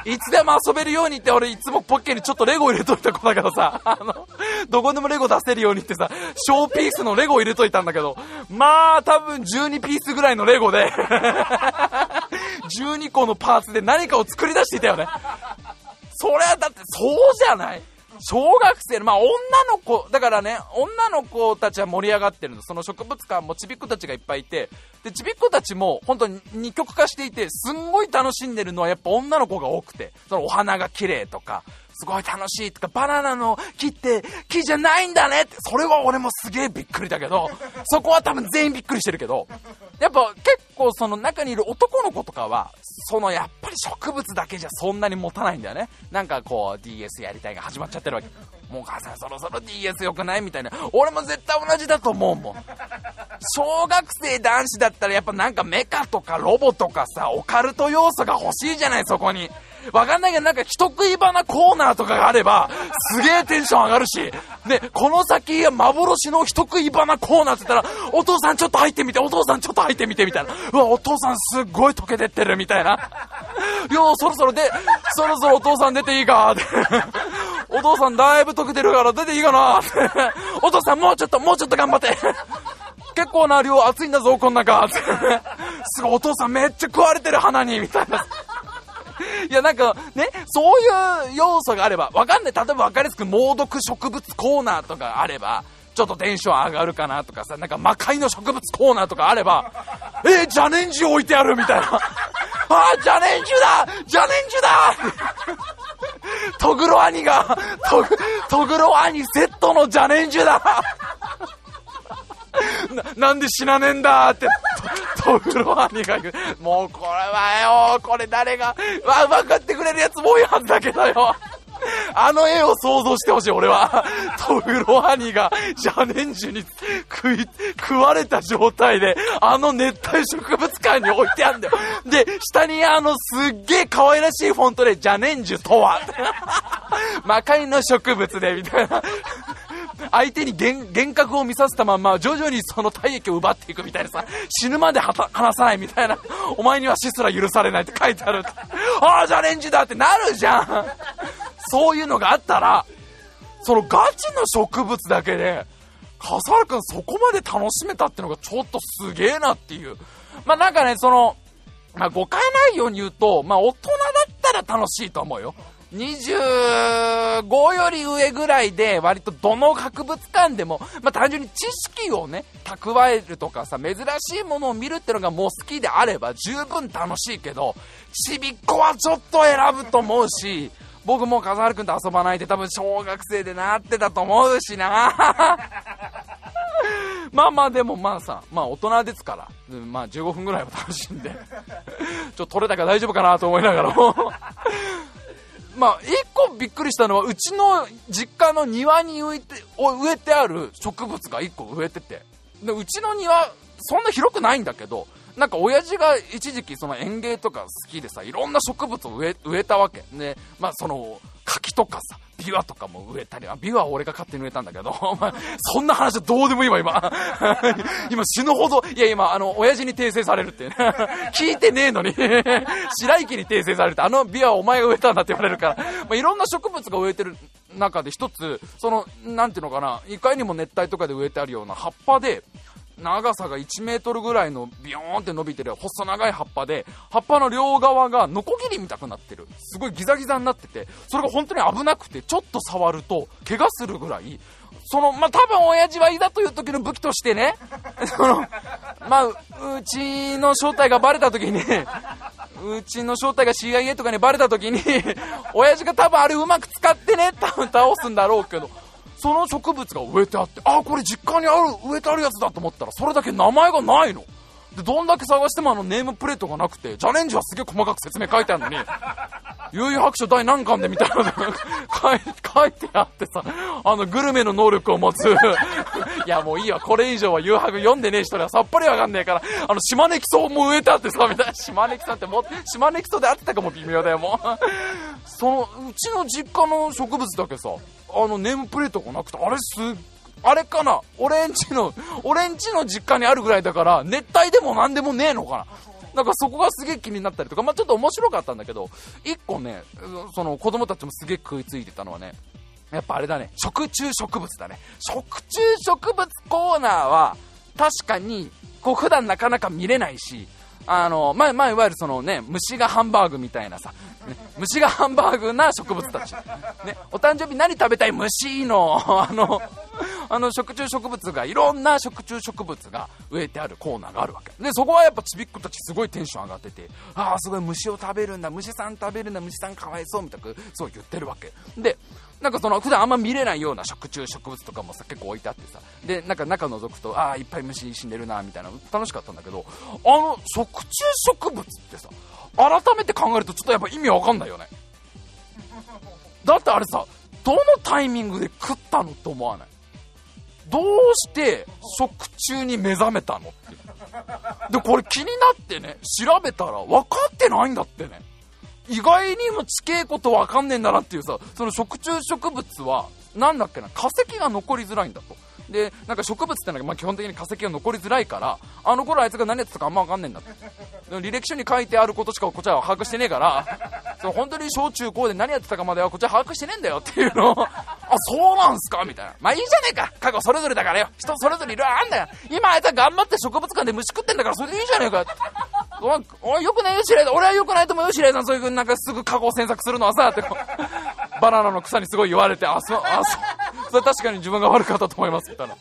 いつでも遊べるようにって俺いつもポッケにちょっとレゴ入れといた子だからさ、あの、どこでもレゴ出せるようにってさ、小ピースのレゴ入れといたんだけど、まあ多分12ピースぐらいのレゴで、12個のパーツで何かを作り出していたよね。それはだってそうじゃない？小学生の、まあ女の子、だからね、女の子たちは盛り上がってるの。その植物館もちびっ子たちがいっぱいいて、で、ちびっ子たちも本当に二極化していて、すんごい楽しんでるのはやっぱ女の子が多くて、そのお花が綺麗とか、すごい楽しいとか、バナナの木って木じゃないんだねって、それは俺もすげえびっくりだけど、そこは多分全員びっくりしてるけど、やっぱ結構その中にいる男の子とかは、そのやっぱり植物だけじゃそんなに持たないんだよね。なんかこう DS やりたいが始まっちゃってるわけ。もう母さんそろそろ DS 良くない？みたいな。俺も絶対同じだと思うもん。小学生男子だったらやっぱなんかメカとかロボとかさ、オカルト要素が欲しいじゃない、そこに。わかんないけどなんか人食い花コーナーとかがあれば、すげえテンション上がるし、で、この先幻の人食い花コーナーって言ったら、お父さんちょっと入ってみて、お父さんちょっと入ってみて、みたいな。うわ、お父さんすっごい溶けてってる、みたいな。よう、そろそろで、そろそろお父さん出ていいかって。お父さんだいぶ溶けてるから出ていいかな。お父さんもうちょっと、もうちょっと頑張って。結構な量熱いんだぞ、こん中。っ てすごい、お父さんめっちゃ食われてる花に、みたいな。いや、なんか、ね、そういう要素があれば、わかんない。例えば分かりやすく猛毒植物コーナーとかあれば、ちょっとテンション上がるかなとかさ、なんか魔界の植物コーナーとかあれば、えー、邪念樹置いてあるみたいな。あー、邪念樹だ邪念樹だ トグロ兄が、トグ、トグロ兄セットの邪念樹だななんで死なねえんだって、トグロ兄が言う。もうこれはよ、これ誰が、わ、分かってくれるやつも多いはずだけどよ。あの絵を想像してほしい、俺は。トグロ兄が邪念樹に食い、食われた状態で、あの熱帯植物館に置いてあるんだよ。で、下にあのすっげえ可愛らしいフォントで邪念樹とは、魔界の植物で、みたいな。相手に幻覚を見させたまんま徐々にその体液を奪っていくみたいなさ死ぬまではた離さないみたいなお前には死すら許されないって書いてあるああじゃあレンジだってなるじゃんそういうのがあったらそのガチの植物だけで笠原君そこまで楽しめたってのがちょっとすげえなっていう。まあなんかねそのまあ誤解ないように言うとまあ大人だったら楽しいと思うよ。25より上ぐらいで割とどの博物館でも、まあ、単純に知識をね、蓄えるとかさ、珍しいものを見るってのがもう好きであれば十分楽しいけど、ちびっこはちょっと選ぶと思うし、僕も笠原くんと遊ばないで多分小学生でなってたと思うしな。まあまあでもまあさ、まあ大人ですから、まあ15分ぐらいは楽しんで、ちょっと取れたから大丈夫かなと思いながらも。まあ、一個びっくりしたのは、うちの実家の庭に植えて植えてある植物が一個植えてて。で、うちの庭、そんな広くないんだけど、なんか親父が一時期その園芸とか好きでさ、いろんな植物を植えたわけ。で、まあその、柿とかさ、ビワとかも植えたり、あビワは俺が勝手に植えたんだけど、そんな話はどうでもいいわ、今。今死ぬほど、いや今、あの、親父に訂正されるって、聞いてねえのに、白池に訂正されるって、あのビワお前が植えたんだって言われるから、まあ、いろんな植物が植えてる中で一つ、その、なんていうのかな、いかにも熱帯とかで植えてあるような葉っぱで、長さが1メートルぐらいのビヨーンって伸びてる細長い葉っぱで、葉っぱの両側がノコギリみたくなってる。すごいギザギザになってて、それが本当に危なくて、ちょっと触ると怪我するぐらい、その、まあ、多分親父はいざという時の武器としてね、その、まあ、うちの正体がバレた時に、うちの正体が CIA とかにバレた時に、親父が多分あれうまく使ってね、多分倒すんだろうけど、その植物が植えてあって、あ、これ実家にある、植えてあるやつだと思ったら、それだけ名前がないの。で、どんだけ探してもあのネームプレートがなくて、チャレンジはすげえ細かく説明書いてあるのに、悠々白書第何巻でみたいなの 書いてあってさ、あのグルメの能力を持つ。いやもういいわ、これ以上は誘白読んでねえ人にはさっぱりわかんねえから、あの島根基礎も植えてあってさ、みたいな。島根基礎っても、島根基礎であってたかも微妙だよ、もう。その、うちの実家の植物だけさ、あのネームプレートがなくて、あれすあれかな？俺んちの、俺んちの実家にあるぐらいだから、熱帯でも何でもねえのかな？なんかそこがすげえ気になったりとか、まあ、ちょっと面白かったんだけど、一個ね、その子供たちもすげえ食いついてたのはね、やっぱあれだね、食虫植物だね。食虫植物コーナーは、確かに、こう普段なかなか見れないし、あの、まあ、まあ、いわゆるそのね、虫がハンバーグみたいなさ、ね、虫がハンバーグな植物たち。ね、お誕生日何食べたい虫の、あの、あの食虫植物がいろんな食虫植物が植えてあるコーナーがあるわけでそこはやっぱちびっ子たちすごいテンション上がっててああすごい虫を食べるんだ虫さん食べるんだ虫さんかわいそうみたいなそう言ってるわけでなんかその普段あんま見れないような食虫植物とかもさ結構置いてあってさ。でなんか中覗くとああいっぱい虫死んでるなみたいな。楽しかったんだけどあの食虫植物ってさ改めて考えるとちょっとやっぱ意味わかんないよね。だってあれさどのタイミングで食ったのって思わない？どうして食中に目覚めたのってでこれ気になってね調べたら分かってないんだってね。意外にも地形こと分かんねえんだなっていうさその食虫植物は何だっけな化石が残りづらいんだと。でなんか植物ってのはまあ基本的に化石が残りづらいからあの頃あいつが何やってたかあんま分かんねえんだって履歴書に書いてあることしかこっちは把握してねえからそう本当に小中高で何やってたかまではこっちは把握してねえんだよっていうのをあそうなんすかみたいなまあいいじゃねえか過去それぞれだからよ人それぞれいろいろあんだよ今あいつは頑張って植物館で虫食ってんだからそれでいいじゃねえかおいよくないよ、白井さん。俺はよくないと思うよ、白井さん。そういう風になんかすぐ過去を詮索するのはさ、ってバナナの草にすごい言われて、あ、そう、あ、そう。そ れ確かに自分が悪かったと思います、みたいな。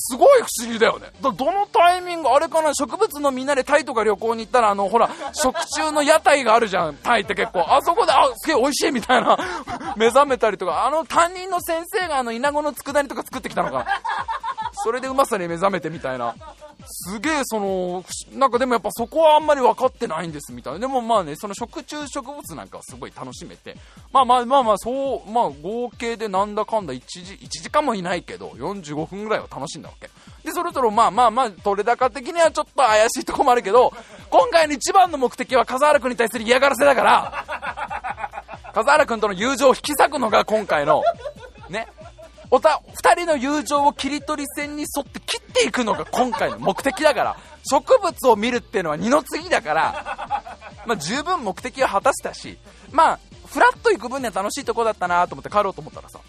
すごい不思議だよね。だどのタイミング、あれかな、植物のみんなでタイとか旅行に行ったら、あの、ほら、食中の屋台があるじゃん、タイって結構。あそこで、あ、すげえ美味しいみたいな、目覚めたりとか、あの担任の先生があの、イナゴの佃煮とか作ってきたのか。それでうまさに目覚めてみたいな。すげえその、なんかでもやっぱそこはあんまり分かってないんですみたいな。でもまあね、その食虫植物なんかはすごい楽しめて、まあまあまあまあ、そう、まあ合計でなんだかんだ1時、1時間もいないけど、45分ぐらいは楽しんだわけ。で、そろそろまあまあまあ、取れ高的にはちょっと怪しいとこもあるけど、今回の一番の目的は笠原君に対する嫌がらせだから、笠原君との友情を引き裂くのが今回の、ね、おた、二人の友情を切り取り線に沿って切っていくのが今回の目的だから、植物を見るっていうのは二の次だから、まあ十分目的は果たしたし、まあ、フラッと行く分には楽しいとこだったなと思って帰ろうと思ったらさ、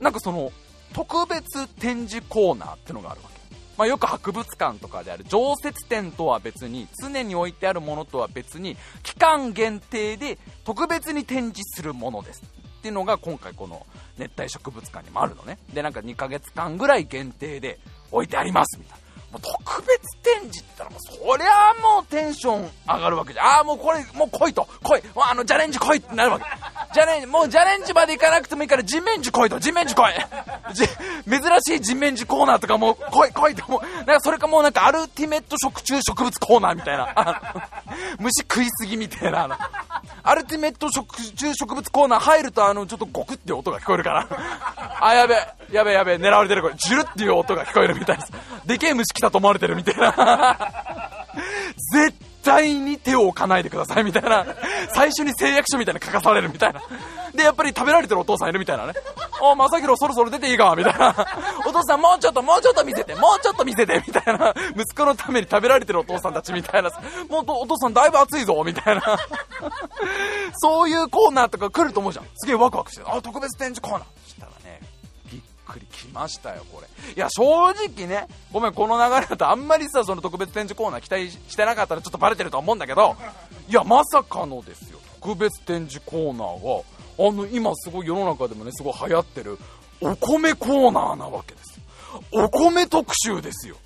なんかその、特別展示コーナーってのがあるわけ。まあ、よく博物館とかである常設展とは別に常に置いてあるものとは別に期間限定で特別に展示するものです。っていうのが今回この熱帯植物館にもあるのね。で、なんか2ヶ月間ぐらい限定で置いてありますみたいな。もう特別展示って言ったらそりゃもうテンション上がるわけじゃん。ああ、もうこれ、もう来いと。来い。もうあの、チャレンジ来いってなるわけ。チャレンジ、もうチャレンジまで行かなくてもいいから人面樹来いと。人面樹来い。珍しい人面樹コーナーとかもう来い来いと。もう、なんかそれかもうなんかアルティメット食虫植物コーナーみたいな。虫食いすぎみたいな。アルティメット食虫植物コーナー入るとあの、ちょっとゴクって音が聞こえるから。あ、やべ、やべやべ、狙われてるこれ。ジュルっていう音が聞こえるみたいです。でけえ虫来たと思われてるみたいな。絶対に手を置かないでくださいみたいな。最初に誓約書みたいな書かされるみたいな。で、やっぱり食べられてるお父さんいるみたいなね。お、まさひろそろそろ出ていいかみたいな。お父さんもうちょっと、もうちょっと見せて、もうちょっと見せて、みたいな。息子のために食べられてるお父さんたちみたいな。もうお父さんだいぶ暑いぞ、みたいな。そういうコーナーとか来ると思うじゃん。すげえワクワクしてあ、特別展示コーナー。くり来ましたよ、これ。いや、正直ね、ごめん、この流れだとあんまりさ、その特別展示コーナー期待してなかったらちょっとバレてると思うんだけど、いや、まさかのですよ、特別展示コーナーが、あの、今すごい世の中でもね、すごい流行ってる、お米コーナーなわけですよ。お米特集ですよ。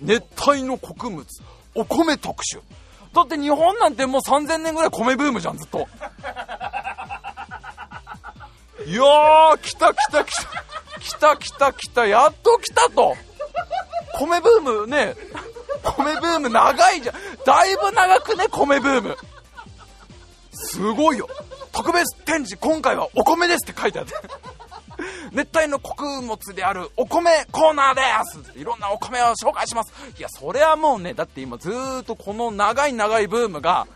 熱帯の穀物、お米特集。だって日本なんてもう3000年ぐらい米ブームじゃん、ずっと。いやー、来た来た来た。来た来た来た、やっと来たと。米ブームね、米ブーム長いじゃん。だいぶ長くね、米ブーム。すごいよ。特別展示、今回はお米ですって書いてあって。熱帯の穀物であるお米コーナーですいろんなお米を紹介しますいやそれはもうねだって今ずーっとこの長い長いブームが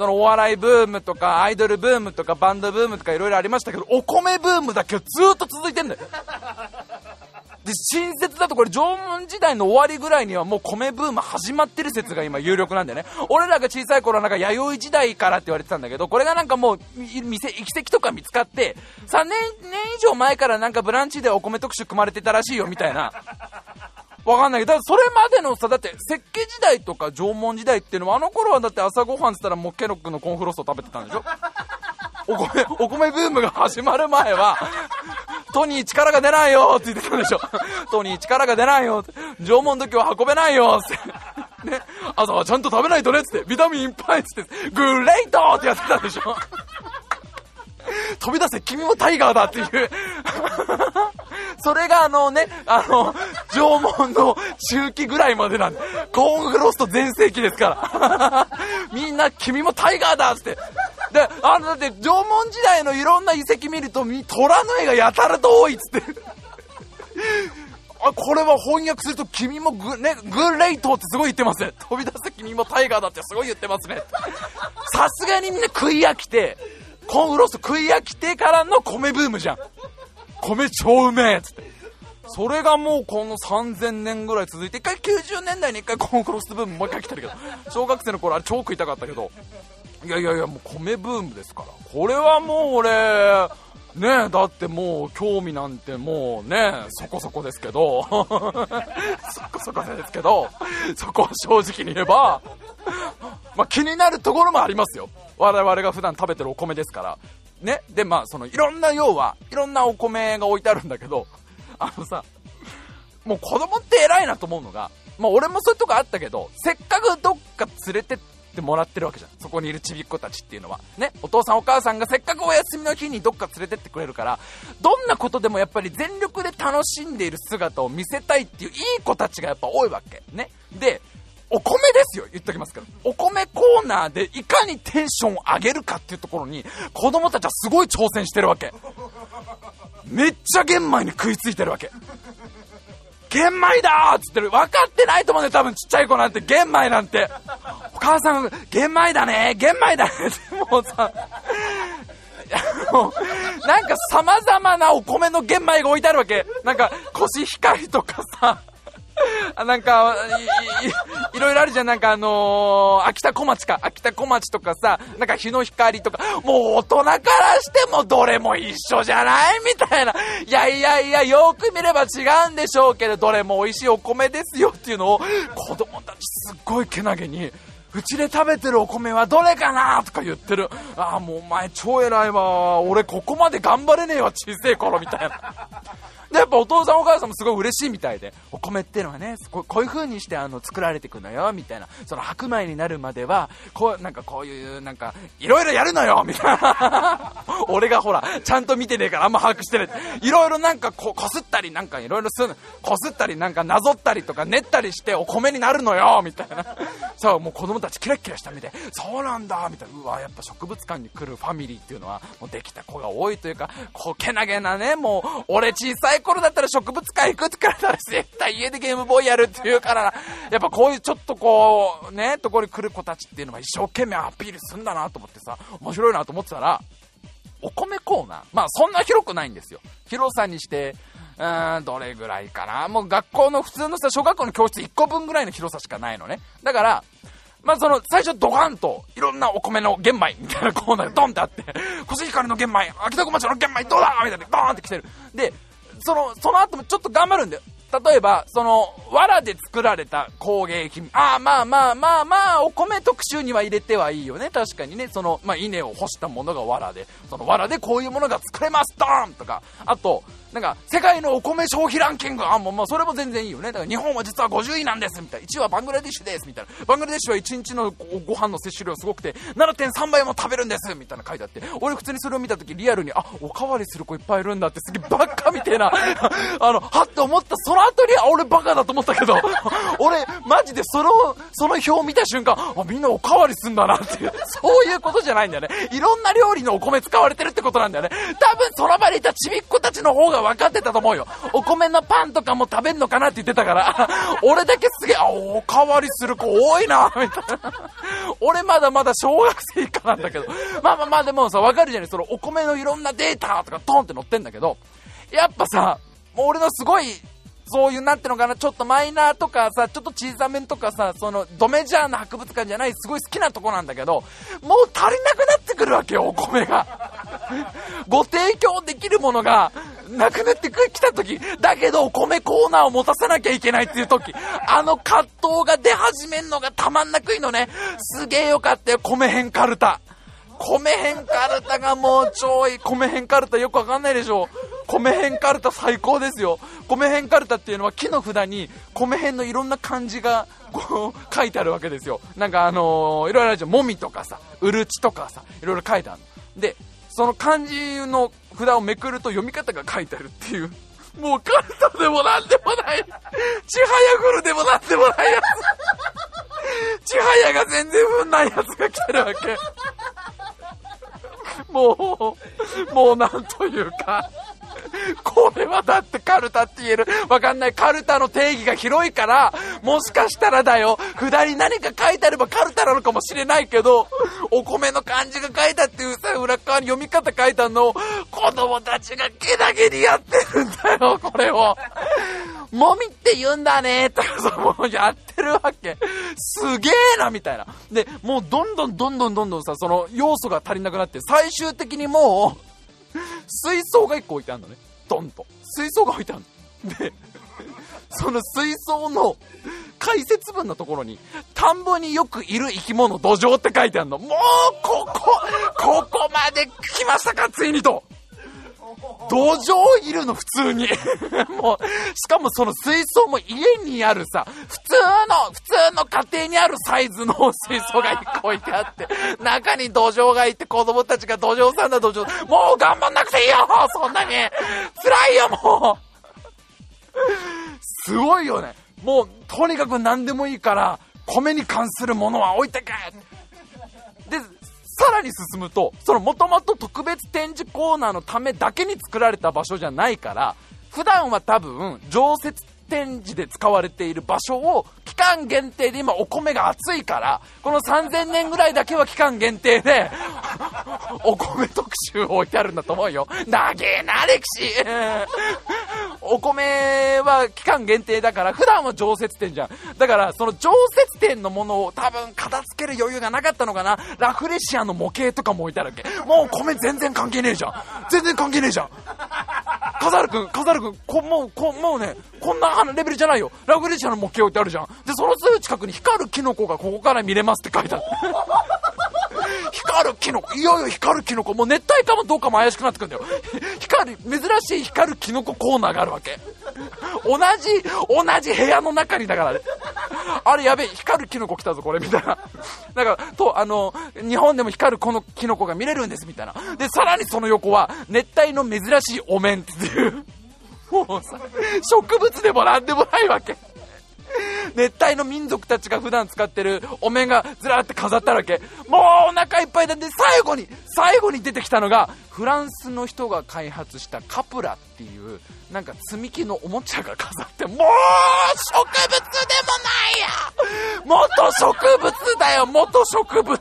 そのお笑いブームとかアイドルブームとかバンドブームとかいろいろありましたけどお米ブームだけはずーっと続いてんだよ。で新説だとこれ縄文時代の終わりぐらいにはもう米ブーム始まってる説が今有力なんでね。俺らが小さい頃はなんか弥生時代からって言われてたんだけどこれがなんかもう店行き先とか見つかって3年年以上前からなんかブランチでお米特集組まれてたらしいよみたいなわかんないけど、それまでのさ、だって、石器時代とか縄文時代っていうのは、あの頃はだって朝ごはんっつったらもうケロックのコーンフロスト食べてたんでしょ？お米、お米ブームが始まる前は、トニー力が出ないよって言ってたんでしょ？トニー力が出ないよって。縄文時は運べないよって。ね。朝はちゃんと食べないとねっつって。ビタミンいっぱいっつって。グレートってやってたんでしょ？飛び出せ君もタイガーだっていう それがあのね、あの、縄文の中期ぐらいまでなんで、コーンフロスト全盛期ですから みんな君もタイガーだって。で、あの、だって縄文時代のいろんな遺跡見ると、虎の絵がやたらと多いっつって。あ、これは翻訳すると君もグ,、ね、グレイトってすごい言ってますね。飛び出す君もタイガーだってすごい言ってますね。さすがにみんな食い飽きて、コーンフロスト食い飽きてからの米ブームじゃん。米超うめえっつって。それがもうこの3000年ぐらい続いて、一回90年代に一回コーンフロストブームもう一回来てるけど、小学生の頃あれ超食いたかったけど、いやいやいや、もう米ブームですから。これはもう俺、ねだってもう興味なんてもうねそこそこですけど そこそこですけどそこは正直に言えばま、気になるところもありますよ我々が普段食べてるお米ですから。ね？でまあそのいろんな要はいろんなお米が置いてあるんだけど あのさもう子供って偉いなと思うのがまあ俺もそういうとこあったけどせっかくどっか連れてってもらってるわけじゃん。そこにいるちびっ子たちっていうのは。ね？お父さんお母さんがせっかくお休みの日にどっか連れてってくれるからどんなことでもやっぱり全力で楽しんでいる姿を見せたいっていういい子たちがやっぱ多いわけ。ね？でお米ですよ言っときますけどお米コーナーでいかにテンションを上げるかっていうところに子供たちはすごい挑戦してるわけめっちゃ玄米に食いついてるわけ玄米だーっつってる。分かってないと思うね、多分ちっちゃい子なんて、玄米なんて。お母さん、玄米だね、玄米だねって、もうさ、なんか様々なお米の玄米が置いてあるわけ。なんか、コシヒカリとかさ、あなんかいい、ろいろあるじゃん。なんかあのー、秋田小町か。秋田小町とかさ、なんか日の光とか、もう大人からしてもどれも一緒じゃない？みたいな。いやいやいや、よく見れば違うんでしょうけど、どれも美味しいお米ですよっていうのを、子供たちすっごいけなげに、うちで食べてるお米はどれかなとか言ってる。ああ、もうお前超偉いわ。俺ここまで頑張れねえわ、小さい頃みたいな。で、やっぱお父さんお母さんもすごい嬉しいみたいで、お米っていうのはね、こういう風にしてあの作られていくのよ、みたいな。その白米になるまでは、こう、なんかこういう、なんか、いろいろやるのよ、みたいな。俺がほら、ちゃんと見てねえからあんま把握してない。いろいろなんかこ、こすったり、なんかいろいろするこすったり、なんかなぞったりとか練ったりしてお米になるのよ、みたいな。そう、もう子供たちキラキラした目で、そうなんだ、みたいな。うわ、やっぱ植物館に来るファミリーっていうのは、もうできた子が多いというか、こう、けなげなね、もう、俺小さい頃だったら植物館行くって言ったら絶対家でゲームボーイやるって言うからやっぱこういうちょっとこうねところに来る子たちっていうのは一生懸命アピールするんだなと思ってさ面白いなと思ってたらお米コーナーまあそんな広くないんですよ広さにしてうーん、どれぐらいかな。もう学校の普通のさ、小学校の教室1個分ぐらいの広さしかないのね。だから、まあその、最初ドカンと、いろんなお米の玄米みたいなコーナーがドンってあって、コシヒカリの玄米、秋田小町の玄米どうだみたいな、ドーンって来てる。で、その、その後もちょっと頑張るんだよ。例えば、その、藁で作られた工芸品。ああ、まあまあまあまあ、お米特集には入れてはいいよね。確かにね。その、まあ、稲を干したものが藁で、その藁でこういうものが作れます、ドーンとか。あと、なんか、世界のお米消費ランキング、あ、もう、まあ、それも全然いいよね。だから、日本は実は50位なんです、みたいな。1位はバングラディッシュです、みたいな。バングラディッシュは1日のご飯の摂取量すごくて、7.3倍も食べるんです、みたいな書いてあって、俺普通にそれを見た時リアルに、あ、おかわりする子いっぱいいるんだって、すげえバカみたいな、あの、はって思った、その後に、あ、俺バカだと思ったけど、俺、マジでその、その表を見た瞬間、あ、みんなおかわりすんだなっていう、そういうことじゃないんだよね。いろんな料理のお米使われてるってことなんだよね。多分その場にいたちびっ子たちの方が分かってたと思うよ。お米のパンとかも食べんのかなって言ってたから、俺だけすげえ、あ、おかわりする子多いな、みたいな。俺まだまだ小学生以下なんだけど。まあまあまあでもさ、わかるじゃないそのお米のいろんなデータとかトンって載ってんだけど、やっぱさ、もう俺のすごい、そういう、なんてのかな、ちょっとマイナーとかさ、ちょっと小さめとかさ、その、ドメジャーな博物館じゃない、すごい好きなとこなんだけど、もう足りなくなってくるわけよ、お米が。ご提供できるものが、なくなってきた時、だけどお米コーナーを持たせなきゃいけないっていう時、あの葛藤が出始めんのがたまんなくいいのね。すげえよかったよ、米編カルタ。米編カルタがもう超いい。米編カルタよくわかんないでしょ。米編カルタ最高ですよ。米編カルタっていうのは木の札に米編のいろんな漢字がこう書いてあるわけですよ。なんかあのー、いろいろあるじゃん。もみとかさ、うるちとかさ、いろいろ書いてある。で、その漢字の札をめくると読み方が書いてあるっていう。もうカルタでもなんでもない。ちはやぐるでもなんでもないやつ。ちはやが全然踏んないやつが来てるわけ。もう、もうなんというか。これはだってカルタって言える。わかんない。カルタの定義が広いから、もしかしたらだよ、札に何か書いてあればカルタなのかもしれないけど、お米の漢字が書いたっていうさ、裏側に読み方書いたのを、子供たちがけだけにやってるんだよ、これを。もみって言うんだね、とかさ、もうやってるわけ。すげえな、みたいな。で、もうどんどんどんどんどんどんさ、その要素が足りなくなって、最終的にもう、水槽が1個置いてあるのね。ドンと。水槽が置いてあるの。で、その水槽の解説文のところに、田んぼによくいる生き物、土壌って書いてあるの。もう、ここ、ここまで来ましたか、ついにと。土壌いるの、普通に。もう、しかもその水槽も家にあるさ、普通の、普通の家庭にあるサイズの水槽が1個置いてあって、中に土壌がいて子供たちが土壌さんだ土壌、もう頑張んなくていいよそんなに辛いよ、もう すごいよね。もう、とにかく何でもいいから、米に関するものは置いてけ、さらに進むと、そのもともと特別展示コーナーのためだけに作られた場所じゃないから、普段は多分、常設展示で使われている場所を期間限定で今お米が熱いから、この3000年ぐらいだけは期間限定でお米特集を置いてあるんだと思うよ。長えな、歴史お米は期間限定だから、普段は常設店じゃん。だから、その常設店のものを多分片付ける余裕がなかったのかな。ラフレシアの模型とかも置いてあるわけ。もう米全然関係ねえじゃん。全然関係ねえじゃん。カザル君、カザル君、こもう、こもうね、こんなレベルじゃないよ。ラフレシアの模型置いてあるじゃん。で、そのすぐ近くに光るキノコがここから見れますって書いてある。光るキノコ、いよいよ光るキノコ、もう熱帯かもどうかも怪しくなってくるんだよ。光る、珍しい光るキノココーナーがあるわけ。同じ、同じ部屋の中にだからね。あれやべえ、光るキノコ来たぞ、これ、みたいな。だから、と、あの、日本でも光るこのキノコが見れるんです、みたいな。で、さらにその横は、熱帯の珍しいお面っていう。もうさ、植物でもなんでもないわけ。熱帯の民族たちが普段使ってるお面がずらーって飾ったわけ。もうお腹いっぱいなんで、最後に、最後に出てきたのが、フランスの人が開発したカプラっていう、なんか積み木のおもちゃが飾って、もう植物でもないや元植物だよ、元植物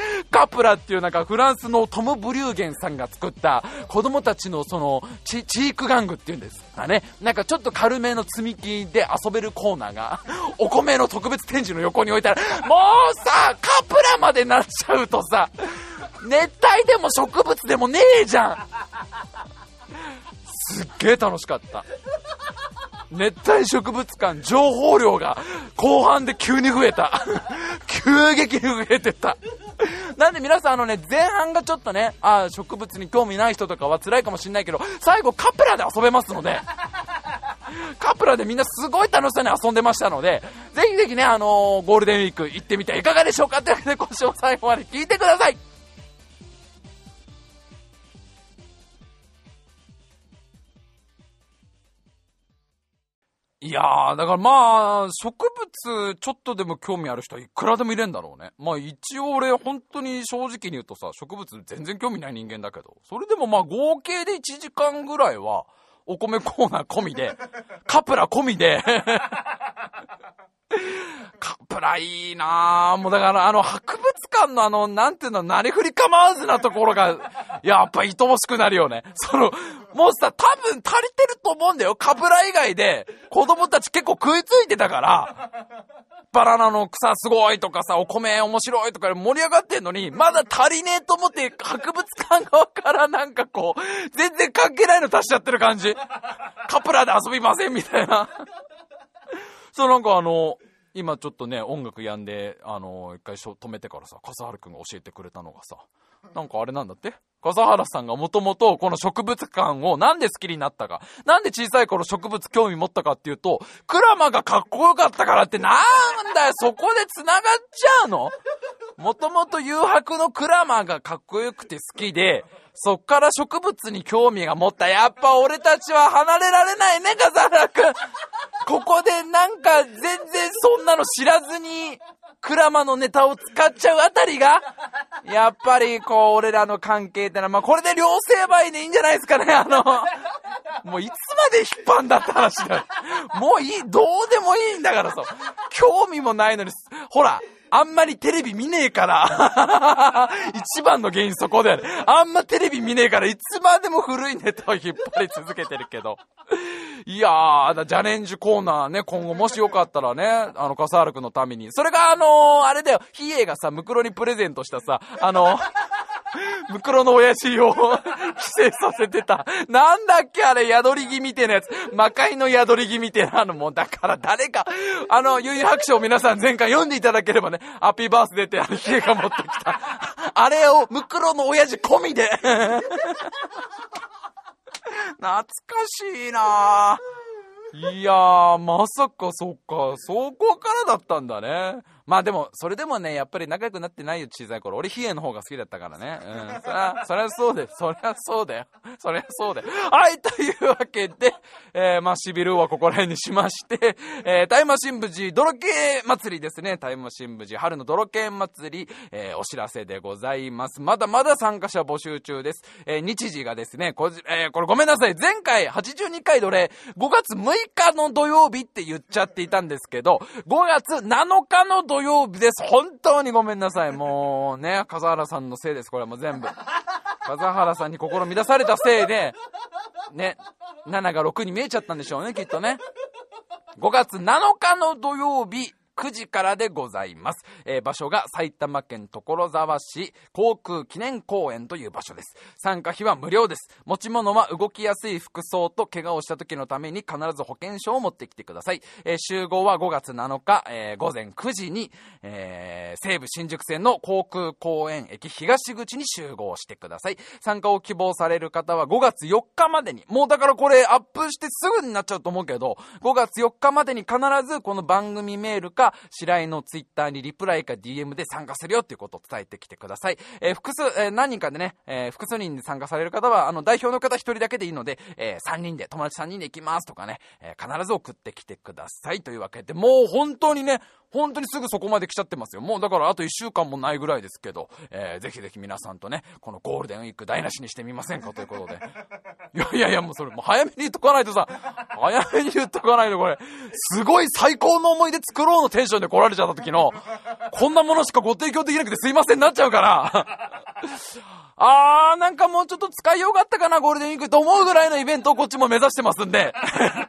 カプラっていうなんかフランスのトム・ブリューゲンさんが作った子供たちのそのチーク玩具っていうんですかね。なんかちょっと軽めの積み木で遊べるコーナーが お米の特別展示の横に置いたら、もうさ、カプラまでなっちゃうとさ、熱帯でも植物でもねえじゃん。すっげえ楽しかった。熱帯植物館情報量が後半で急に増えた。急激に増えてた。なんで皆さんあのね、前半がちょっとね、あ植物に興味ない人とかは辛いかもしんないけど、最後カプラで遊べますので、カプラでみんなすごい楽しそうに遊んでましたので、ぜひぜひね、あのーゴールデンウィーク行ってみていかがでしょうかというわけで、今週も最後まで聞いてくださいいやー、だからまあ、植物ちょっとでも興味ある人はいくらでもいれんだろうね。まあ一応俺本当に正直に言うとさ、植物全然興味ない人間だけど、それでもまあ合計で1時間ぐらいは、お米コーナー込みで、カプラ込みで、カプラいいなぁ。もうだからあの博物館のあの、なんていうの、なりふり構わずなところが、やっぱ愛おしくなるよね。その、もうさ、多分足りてると思うんだよ。カプラ以外で、子供たち結構食いついてたから、バナナの草すごいとかさ、お米面白いとかで盛り上がってんのに、まだ足りねえと思って、博物館側からなんかこう、全然関係ないの足しちゃってる感じ。カプラで遊びませんみたいな。そうなんかあの、今ちょっとね、音楽やんで、あの、一回止めてからさ、笠原くんが教えてくれたのがさ、なんかあれなんだって？笠原さんがもともとこの植物館をなんで好きになったか、なんで小さい頃植物興味持ったかっていうと、クラマがかっこよかったからってなんだよ、そこで繋がっちゃうの。もともと誘白のクラマがかっこよくて好きで、そっから植物に興味が持った。やっぱ俺たちは離れられないね、笠原くん。ここでなんか全然そんなの知らずに、クラマのネタを使っちゃうあたりが、やっぱりこう、俺らの関係ってのは、まあこれで両成敗でいいんじゃないですかね、あの、もういつまで引っ張んだって話だよ。もういい、どうでもいいんだからさ。興味もないのに、ほら、あんまりテレビ見ねえから。一番の原因そこだよね。あんまテレビ見ねえから、いつまでも古いネタを引っ張り続けてるけど。いやー、ジャレンジコーナーね、今後もしよかったらね、あの、笠原くんのために。それがあのーあれだよ、ヒエがさ、ムクロにプレゼントしたさ、あのークロの親父を 帰省させてた。なんだっけあれ、宿り木みてえなやつ。魔界の宿り木みてえなのも、だから誰か、あの、ゆい白書を皆さん前回読んでいただければね、ハッピーバースデーってあの、ヒエが持ってきた。あれを、ムクロの親父込みで。懐かしいなぁ。いやー、まさかそっか、そこからだったんだね。まあでも、それでもね、やっぱり仲良くなってないよ、小さい頃。俺、ヒエの方が好きだったからね。うん。そりゃ、そりゃそうだよ。そりゃそうだよ。そりゃそうだよ。はい、というわけで、えー、まあ、しびるはここら辺にしまして、えー、タイマシンブジ泥系祭りですね。タイマシンブジ春の泥系祭り、えー、お知らせでございます。まだまだ参加者募集中です。えー、日時がですね、こじ、えー、これごめんなさい。前回82回で俺、5月6日の土曜日って言っちゃっていたんですけど、5月7日の土土曜日です。本当にごめんなさい。もうね、笠原さんのせいです。これはもう全部。笠原さんに心乱されたせいで、ね、7が6に見えちゃったんでしょうね、きっとね。5月7日の土曜日、9時からでございます。えー場所が埼玉県所沢市航空記念公園という場所です。参加費は無料です。持ち物は動きやすい服装と怪我をした時のために必ず保険証を持ってきてください。えー集合は5月7日、えー午前9時に、えー西武新宿線の航空公園駅東口に集合してください。参加を希望される方は5月4日までに、もうだからこれアップしてすぐになっちゃうと思うけど、5月4日までに必ずこの番組メールか、白井のツイッターにリプライか DM で参加するよっていうことを伝えてきてください。えー複数、えー何人かでね、えー複数人で参加される方は、あの、代表の方1人だけでいいので、え3人で、友達3人で行きますとかね、え必ず送ってきてくださいというわけで、もう本当にね、本当にすぐそこまで来ちゃってますよ。もうだからあと1週間もないぐらいですけど、えーぜひぜひ皆さんとね、このゴールデンウィーク台無しにしてみませんかということで。いやいやいや、もうそれ、もう早めに言っとかないとさ、早めに言っとかないとこれ、すごい最高の思い出作ろうのテンションで来られちゃった時の、こんなものしかご提供できなくてすいませんになっちゃうから。あー、なんかもうちょっと使いようがあったかな、ゴールデンウィーク。と思うぐらいのイベントをこっちも目指してますんで、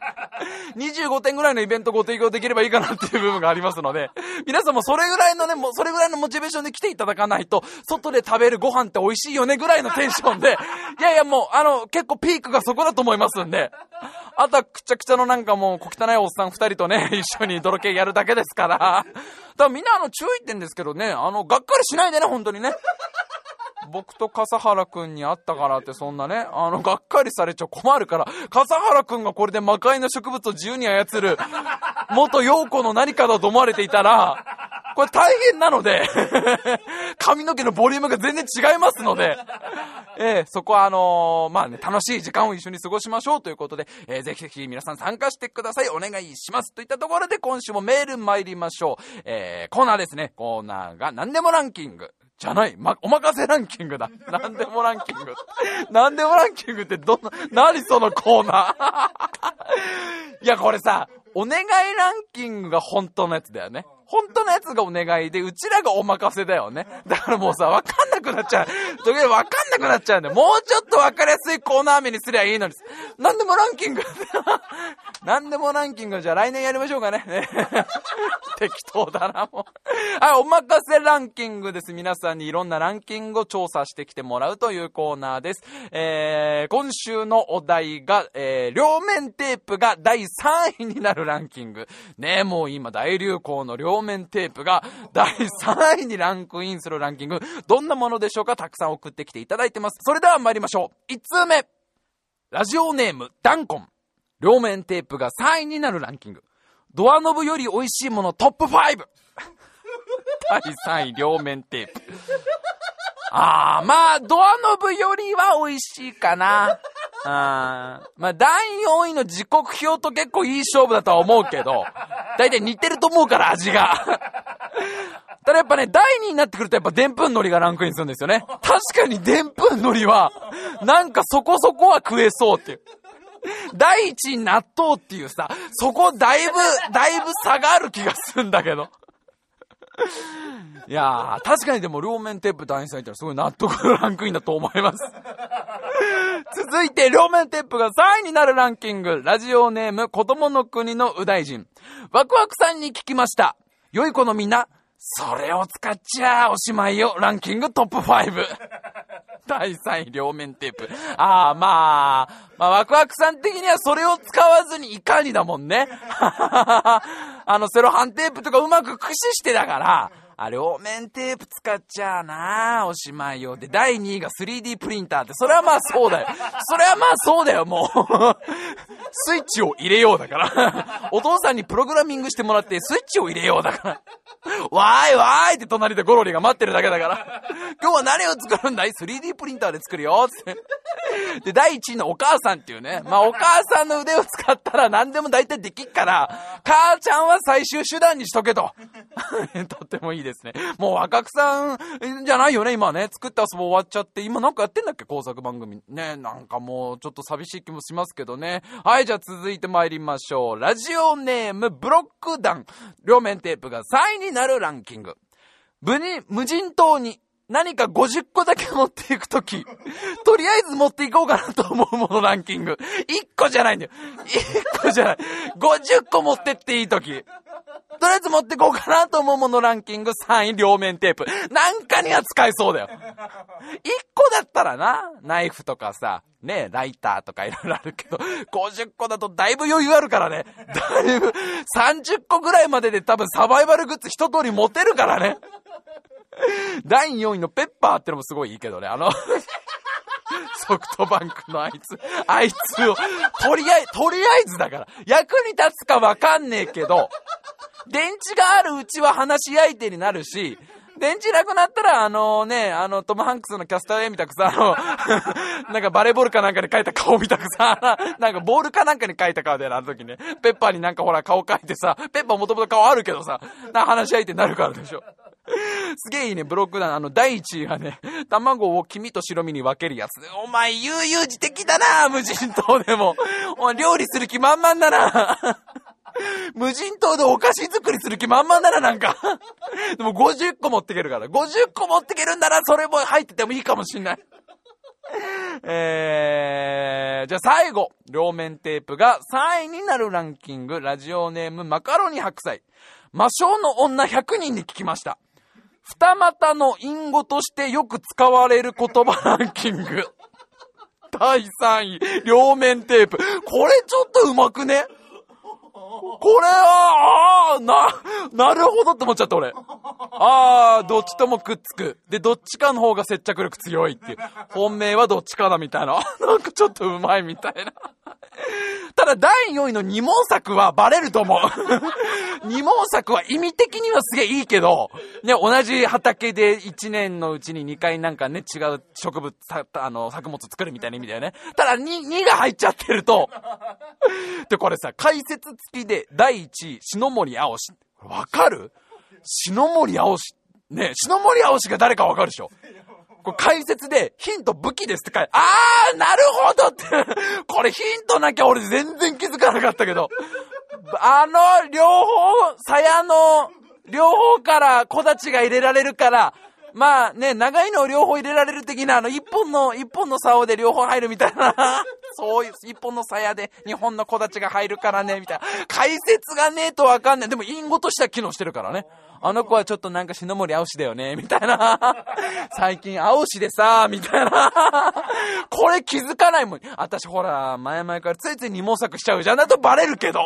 25点ぐらいのイベントご提供できればいいかなっていう部分がありますので、皆さんもそれぐらいのね、もうそれぐらいのモチベーションで来ていただかないと、外で食べるご飯って美味しいよねぐらいのテンションで、いやいやもう、あの、結構ピークがそこだと思いますんで、あとはくちゃくちゃのなんかもう小汚いおっさん二人とね、一緒に泥系やるだけですから。だからみんなあの注意点ですけどね、あの、がっかりしないでね、本当にね。僕と笠原くんに会ったからってそんなね、あの、がっかりされちゃ困るから、笠原くんがこれで魔界の植物を自由に操る、元陽子の何かだと思われていたら、これ大変なので、髪の毛のボリュームが全然違いますので、えー、そこはあのー、まあね、楽しい時間を一緒に過ごしましょうということで、えー、ぜひぜひ皆さん参加してください。お願いします。といったところで今週もメール参りましょう。えー、コーナーですね。コーナーが何でもランキング。じゃない。ま、お任せランキングだ。なんでもランキング。なんでもランキングってどんな、何そのコーナー いや、これさ、お願いランキングが本当のやつだよね。本当のやつがお願いで、うちらがお任せだよね。だからもうさ、わかんなくなっちゃう。時々わかんなくなっちゃうんで、もうちょっとわかりやすいコーナー名にすりゃいいのに。なんでもランキング。なんでもランキングじゃあ来年やりましょうかね。適当だな、もう。はい、お任せランキングです。皆さんにいろんなランキングを調査してきてもらうというコーナーです。えー、今週のお題が、えー、両面テープが第3位になるランキング。ねもう今大流行の両面テープが第3位にランクインするランキング。どんなものでしょうか？たくさん送ってきていただいてます。それでは参りましょう。1通目。ラジオネーム、ダンコン。両面テープが3位になるランキング。ドアノブより美味しいものトップ 5! 第3位、両面テープ。あー、まあ、ドアノブよりは美味しいかな。あまあ、第4位の時刻表と結構いい勝負だとは思うけど、だいたい似てると思うから味が。ただやっぱね、第2位になってくるとやっぱでんぷん海苔がランクインするんですよね。確かにでんぷん海苔は、なんかそこそこは食えそうっていう。第一位納豆っていうさ、そこだいぶ、だいぶ差がある気がするんだけど。いやー、確かにでも両面テープ団員さんいたらすごい納得のランクインだと思います。続いて、両面テープが3位になるランキング。ラジオネーム、子供の国の右大臣。ワクワクさんに聞きました。良い子のみんな、それを使っちゃおしまいよ。ランキングトップ5。第3位両面テープ。ああ、まあ、まあ、ワクワクさん的にはそれを使わずにいかにだもんね。あの、セロハンテープとかうまく駆使してだから、あ、両面テープ使っちゃうなおしまいよ。で、第2位が 3D プリンターって、それはまあそうだよ。それはまあそうだよ、もう。スイッチを入れようだから。お父さんにプログラミングしてもらって、スイッチを入れようだから。わーいわーいって隣でゴロリが待ってるだけだから。今日は何を作るんだい ?3D プリンターで作るよって。で、第1位のお母さんっていうね。まあお母さんの腕を使ったら何でも大体できっから、母ちゃんは最終手段にしとけと。とってもいいですですね。もう若くさんじゃないよね、今ね。作った遊ぼ終わっちゃって。今なんかやってんだっけ工作番組。ね、なんかもうちょっと寂しい気もしますけどね。はい、じゃあ続いて参りましょう。ラジオネームブロック弾。両面テープが3位になるランキング。無に、無人島に何か50個だけ持っていくとき、とりあえず持っていこうかなと思うものランキング。1個じゃないんだよ。1個じゃない。50個持ってっていいとき。とりあえず持ってこうかなと思うものランキング3位両面テープ。なんかには使えそうだよ。1個だったらな、ナイフとかさ、ね、ライターとかいろいろあるけど、50個だとだいぶ余裕あるからね。だいぶ、30個ぐらいまでで多分サバイバルグッズ一通り持てるからね。第4位のペッパーってのもすごいいいけどね。あの ソフトバンクのあいつ、あいつを、とりあえず、とりあえずだから、役に立つかわかんねえけど、電池があるうちは話し相手になるし、電池なくなったら、あのね、あの、トム・ハンクスのキャスター A みたくさ、あの、なんかバレーボールかなんかに描いた顔みたくさ、なんかボールかなんかに描いた顔であの時ね、ペッパーになんかほら顔描いてさ、ペッパーもともと顔あるけどさ、な話し相手になるからでしょ。すげえいいね、ブロックダウン。あの、第一位がね、卵を黄身と白身に分けるやつ。お前、悠々自適だな無人島でも。お前、料理する気満々だな 無人島でお菓子作りする気満々だななんかでも50個持ってけるから。50個持ってけるんだなそれも入っててもいいかもしんない。えー、じゃあ最後、両面テープが3位になるランキング、ラジオネームマカロニ白菜。魔性の女100人に聞きました。二股の隠語としてよく使われる言葉ランキング。第3位、両面テープ。これちょっとうまくね？これは、ああ、な、なるほどって思っちゃった俺。ああ、どっちともくっつく。で、どっちかの方が接着力強いっていう。本命はどっちかだみたいな。なんかちょっとうまいみたいな。ただ第4位の二毛作はバレると思う。二毛作は意味的にはすげえいいけど、ね、同じ畑で1年のうちに2回なんかね、違う植物、あの、作物作るみたいな意味だよね。ただ 2, 2が入っちゃってると、で、これさ、解説付きで第1位、篠森青し。わかる？篠森青し。ね篠森青しが誰かわかるでしょ？これ解説でヒント武器ですって書いて、あーなるほどって これヒントなきゃ俺全然気づかなかったけど、あの、両方、鞘の、両方から小立ちが入れられるから、まあね、長いのを両方入れられる的な、あの、一本の、一本の竿で両方入るみたいな、そういう、一本の鞘で日本の小立ちが入るからね、みたいな。解説がねえとわかんない。でも、隠語としては機能してるからね。あの子はちょっとなんか篠森青しだよね、みたいな。最近青しでさ、みたいな。これ気づかないもん。私ほら、前々からついつい二毛作しちゃうじゃん。だとバレるけど。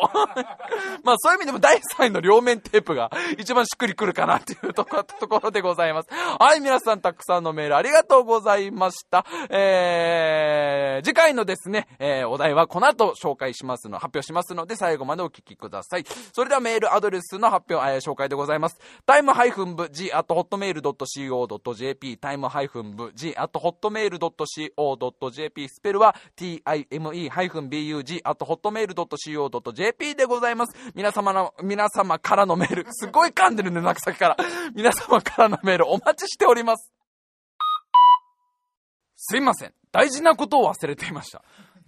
まあそういう意味でも第3位の両面テープが一番しっくりくるかなっていうところでございます。はい、皆さんたくさんのメールありがとうございました。えー、次回のですね、えー、お題はこの後紹介しますの、発表しますので最後までお聞きください。それではメールアドレスの発表、えー、紹介でございます。タイムハイフン部 g at hotmail.co.jp タイムハイフン部 g at hotmail.co.jp スペルは time-bug at hotmail.co.jp でございます。皆様の、皆様からのメール、すごい噛んでるね、中先から。皆様からのメールお待ちしております。すいません。大事なことを忘れていました。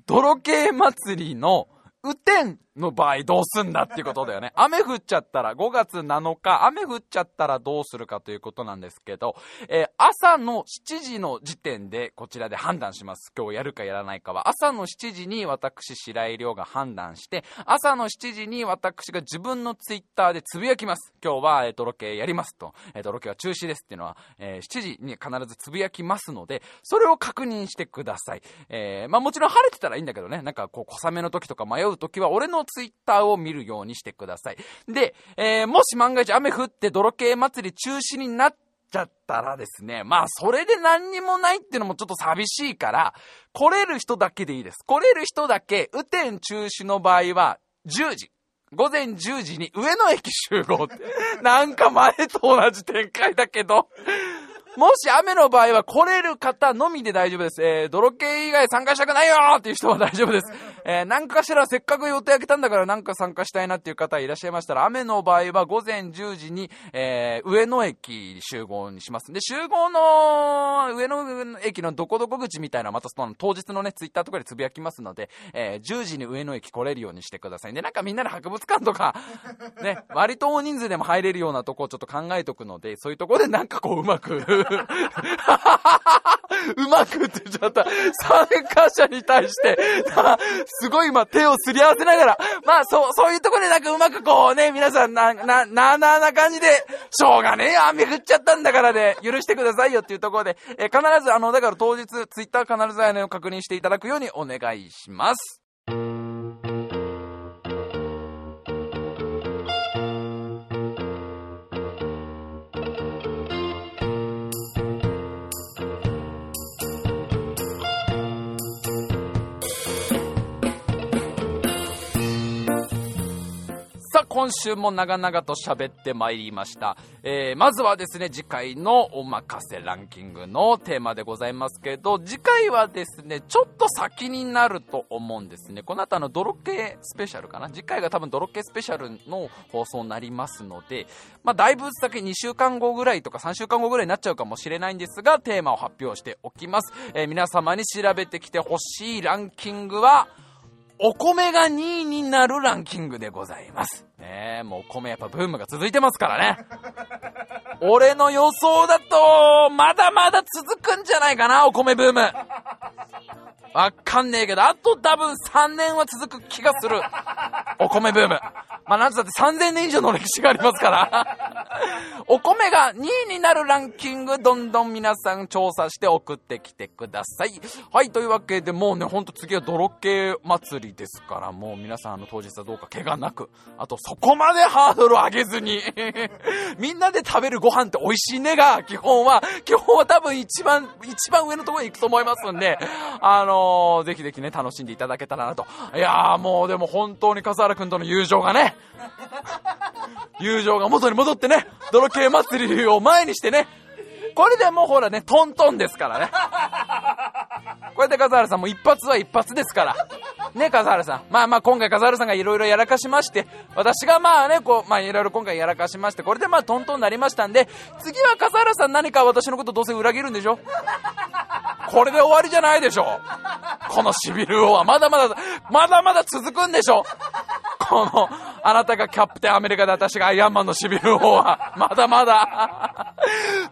泥系祭りの雨天の場合どうすんだっていうことだよね。雨降っちゃったら、5月7日、雨降っちゃったらどうするかということなんですけど、えー、朝の7時の時点でこちらで判断します。今日やるかやらないかは。朝の7時に私、白井亮が判断して、朝の7時に私が自分のツイッターでつぶやきます。今日は、えー、と、ロケやりますと、えー、と、ロケは中止ですっていうのは、え、7時に必ずつぶやきますので、それを確認してください。え、まあもちろん晴れてたらいいんだけどね、なんかこう小雨の時とか迷う時は、俺のツイッターを見るようにしてください。で、えー、もし万が一雨降って泥系祭り中止になっちゃったらですね、まあそれで何にもないっていうのもちょっと寂しいから、来れる人だけでいいです。来れる人だけ、雨天中止の場合は10時。午前10時に上野駅集合って。なんか前と同じ展開だけど。もし雨の場合は来れる方のみで大丈夫です。えー、泥系以外参加したくないよっていう人は大丈夫です。えー、何かしらせっかく予定開けたんだからなんか参加したいなっていう方いらっしゃいましたら、雨の場合は午前10時に、えー、上野駅集合にします。で、集合の上野駅のどこどこ口みたいなまたその当日のね、ツイッターとかでつぶやきますので、えー、10時に上野駅来れるようにしてください。で、なんかみんなで博物館とか、ね、割と大人数でも入れるようなとこをちょっと考えとくので、そういうとこでなんかこううまく うまくって言っちゃった。参加者に対して、すごい今手をすり合わせながら、まあそう、そういうとこでなんかうまくこうね、皆さんな、な、な、な、な感じで、しょうがねえ、雨降っちゃったんだからね、許してくださいよっていうところで、え必ずあの、だから当日、ツイッター必ずあの、確認していただくようにお願いします。今週も長々と喋ってまいりました。えー、まずはですね、次回のおまかせランキングのテーマでございますけど、次回はですね、ちょっと先になると思うんですね。この後あの、泥系スペシャルかな？次回が多分泥系スペシャルの放送になりますので、まあ、だいぶ先2週間後ぐらいとか3週間後ぐらいになっちゃうかもしれないんですが、テーマを発表しておきます。えー、皆様に調べてきてほしいランキングは、お米が2位になるランキングでございます。ねえ、もうお米やっぱブームが続いてますからね。俺の予想だと、まだまだ続くんじゃないかな、お米ブーム。わかんねえけど、あと多分3年は続く気がする。お米ブーム。まあ、なんつったって3000年以上の歴史がありますから。お米が2位になるランキング、どんどん皆さん調査して送ってきてください。はい、というわけで、もうね、ほんと次は泥系祭りですから、もう皆さんあの当日はどうか怪我なく、あとそこまでハードル上げずに、みんなで食べるご飯って美味しいねが、基本は、基本は多分一番、一番上のところに行くと思いますんで、あのーぜひぜひね、楽しんでいただけたらなと。いやーもうでも本当に笠原くんとの友情がね、友情が元に戻ってね、泥系祭りを前にしてね、これでもうほらね、トントンですからね。これで笠原さんも一発は一発ですから。ね、笠原さん。まあまあ今回笠原さんがいろいろやらかしまして、私がまあね、こう、まあいろいろ今回やらかしまして、これでまあトントンになりましたんで、次は笠原さん何か私のことどうせ裏切るんでしょ？これで終わりじゃないでしょ？このシビル王はまだまだ、まだまだ続くんでしょ？この、あなたがキャプテンアメリカで私がアイアンマンのシビル王は、まだまだ。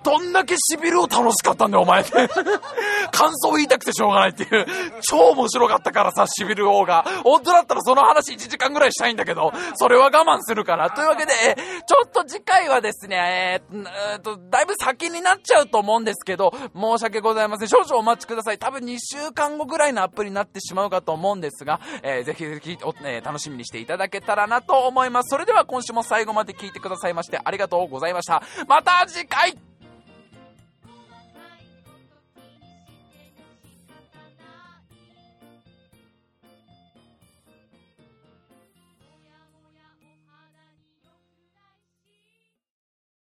どんだけシビル王楽しかったんだよ、お前って。感想言いたくてしょうがないっていう。超面白かったからさ、シビル王が。本当だったらその話1時間ぐらいしたいんだけど、それは我慢するから。というわけで、ちょっと次回はですね、えーえーと、だいぶ先になっちゃうと思うんですけど、申し訳ございません。少々お待ちください。多分2週間後ぐらいのアップになってしまうかと思うんですが、えーぜひぜひ、おえー楽しみにしていただけたらなと思います。それでは今週も最後まで聞いてくださいましてありがとうございました。また次回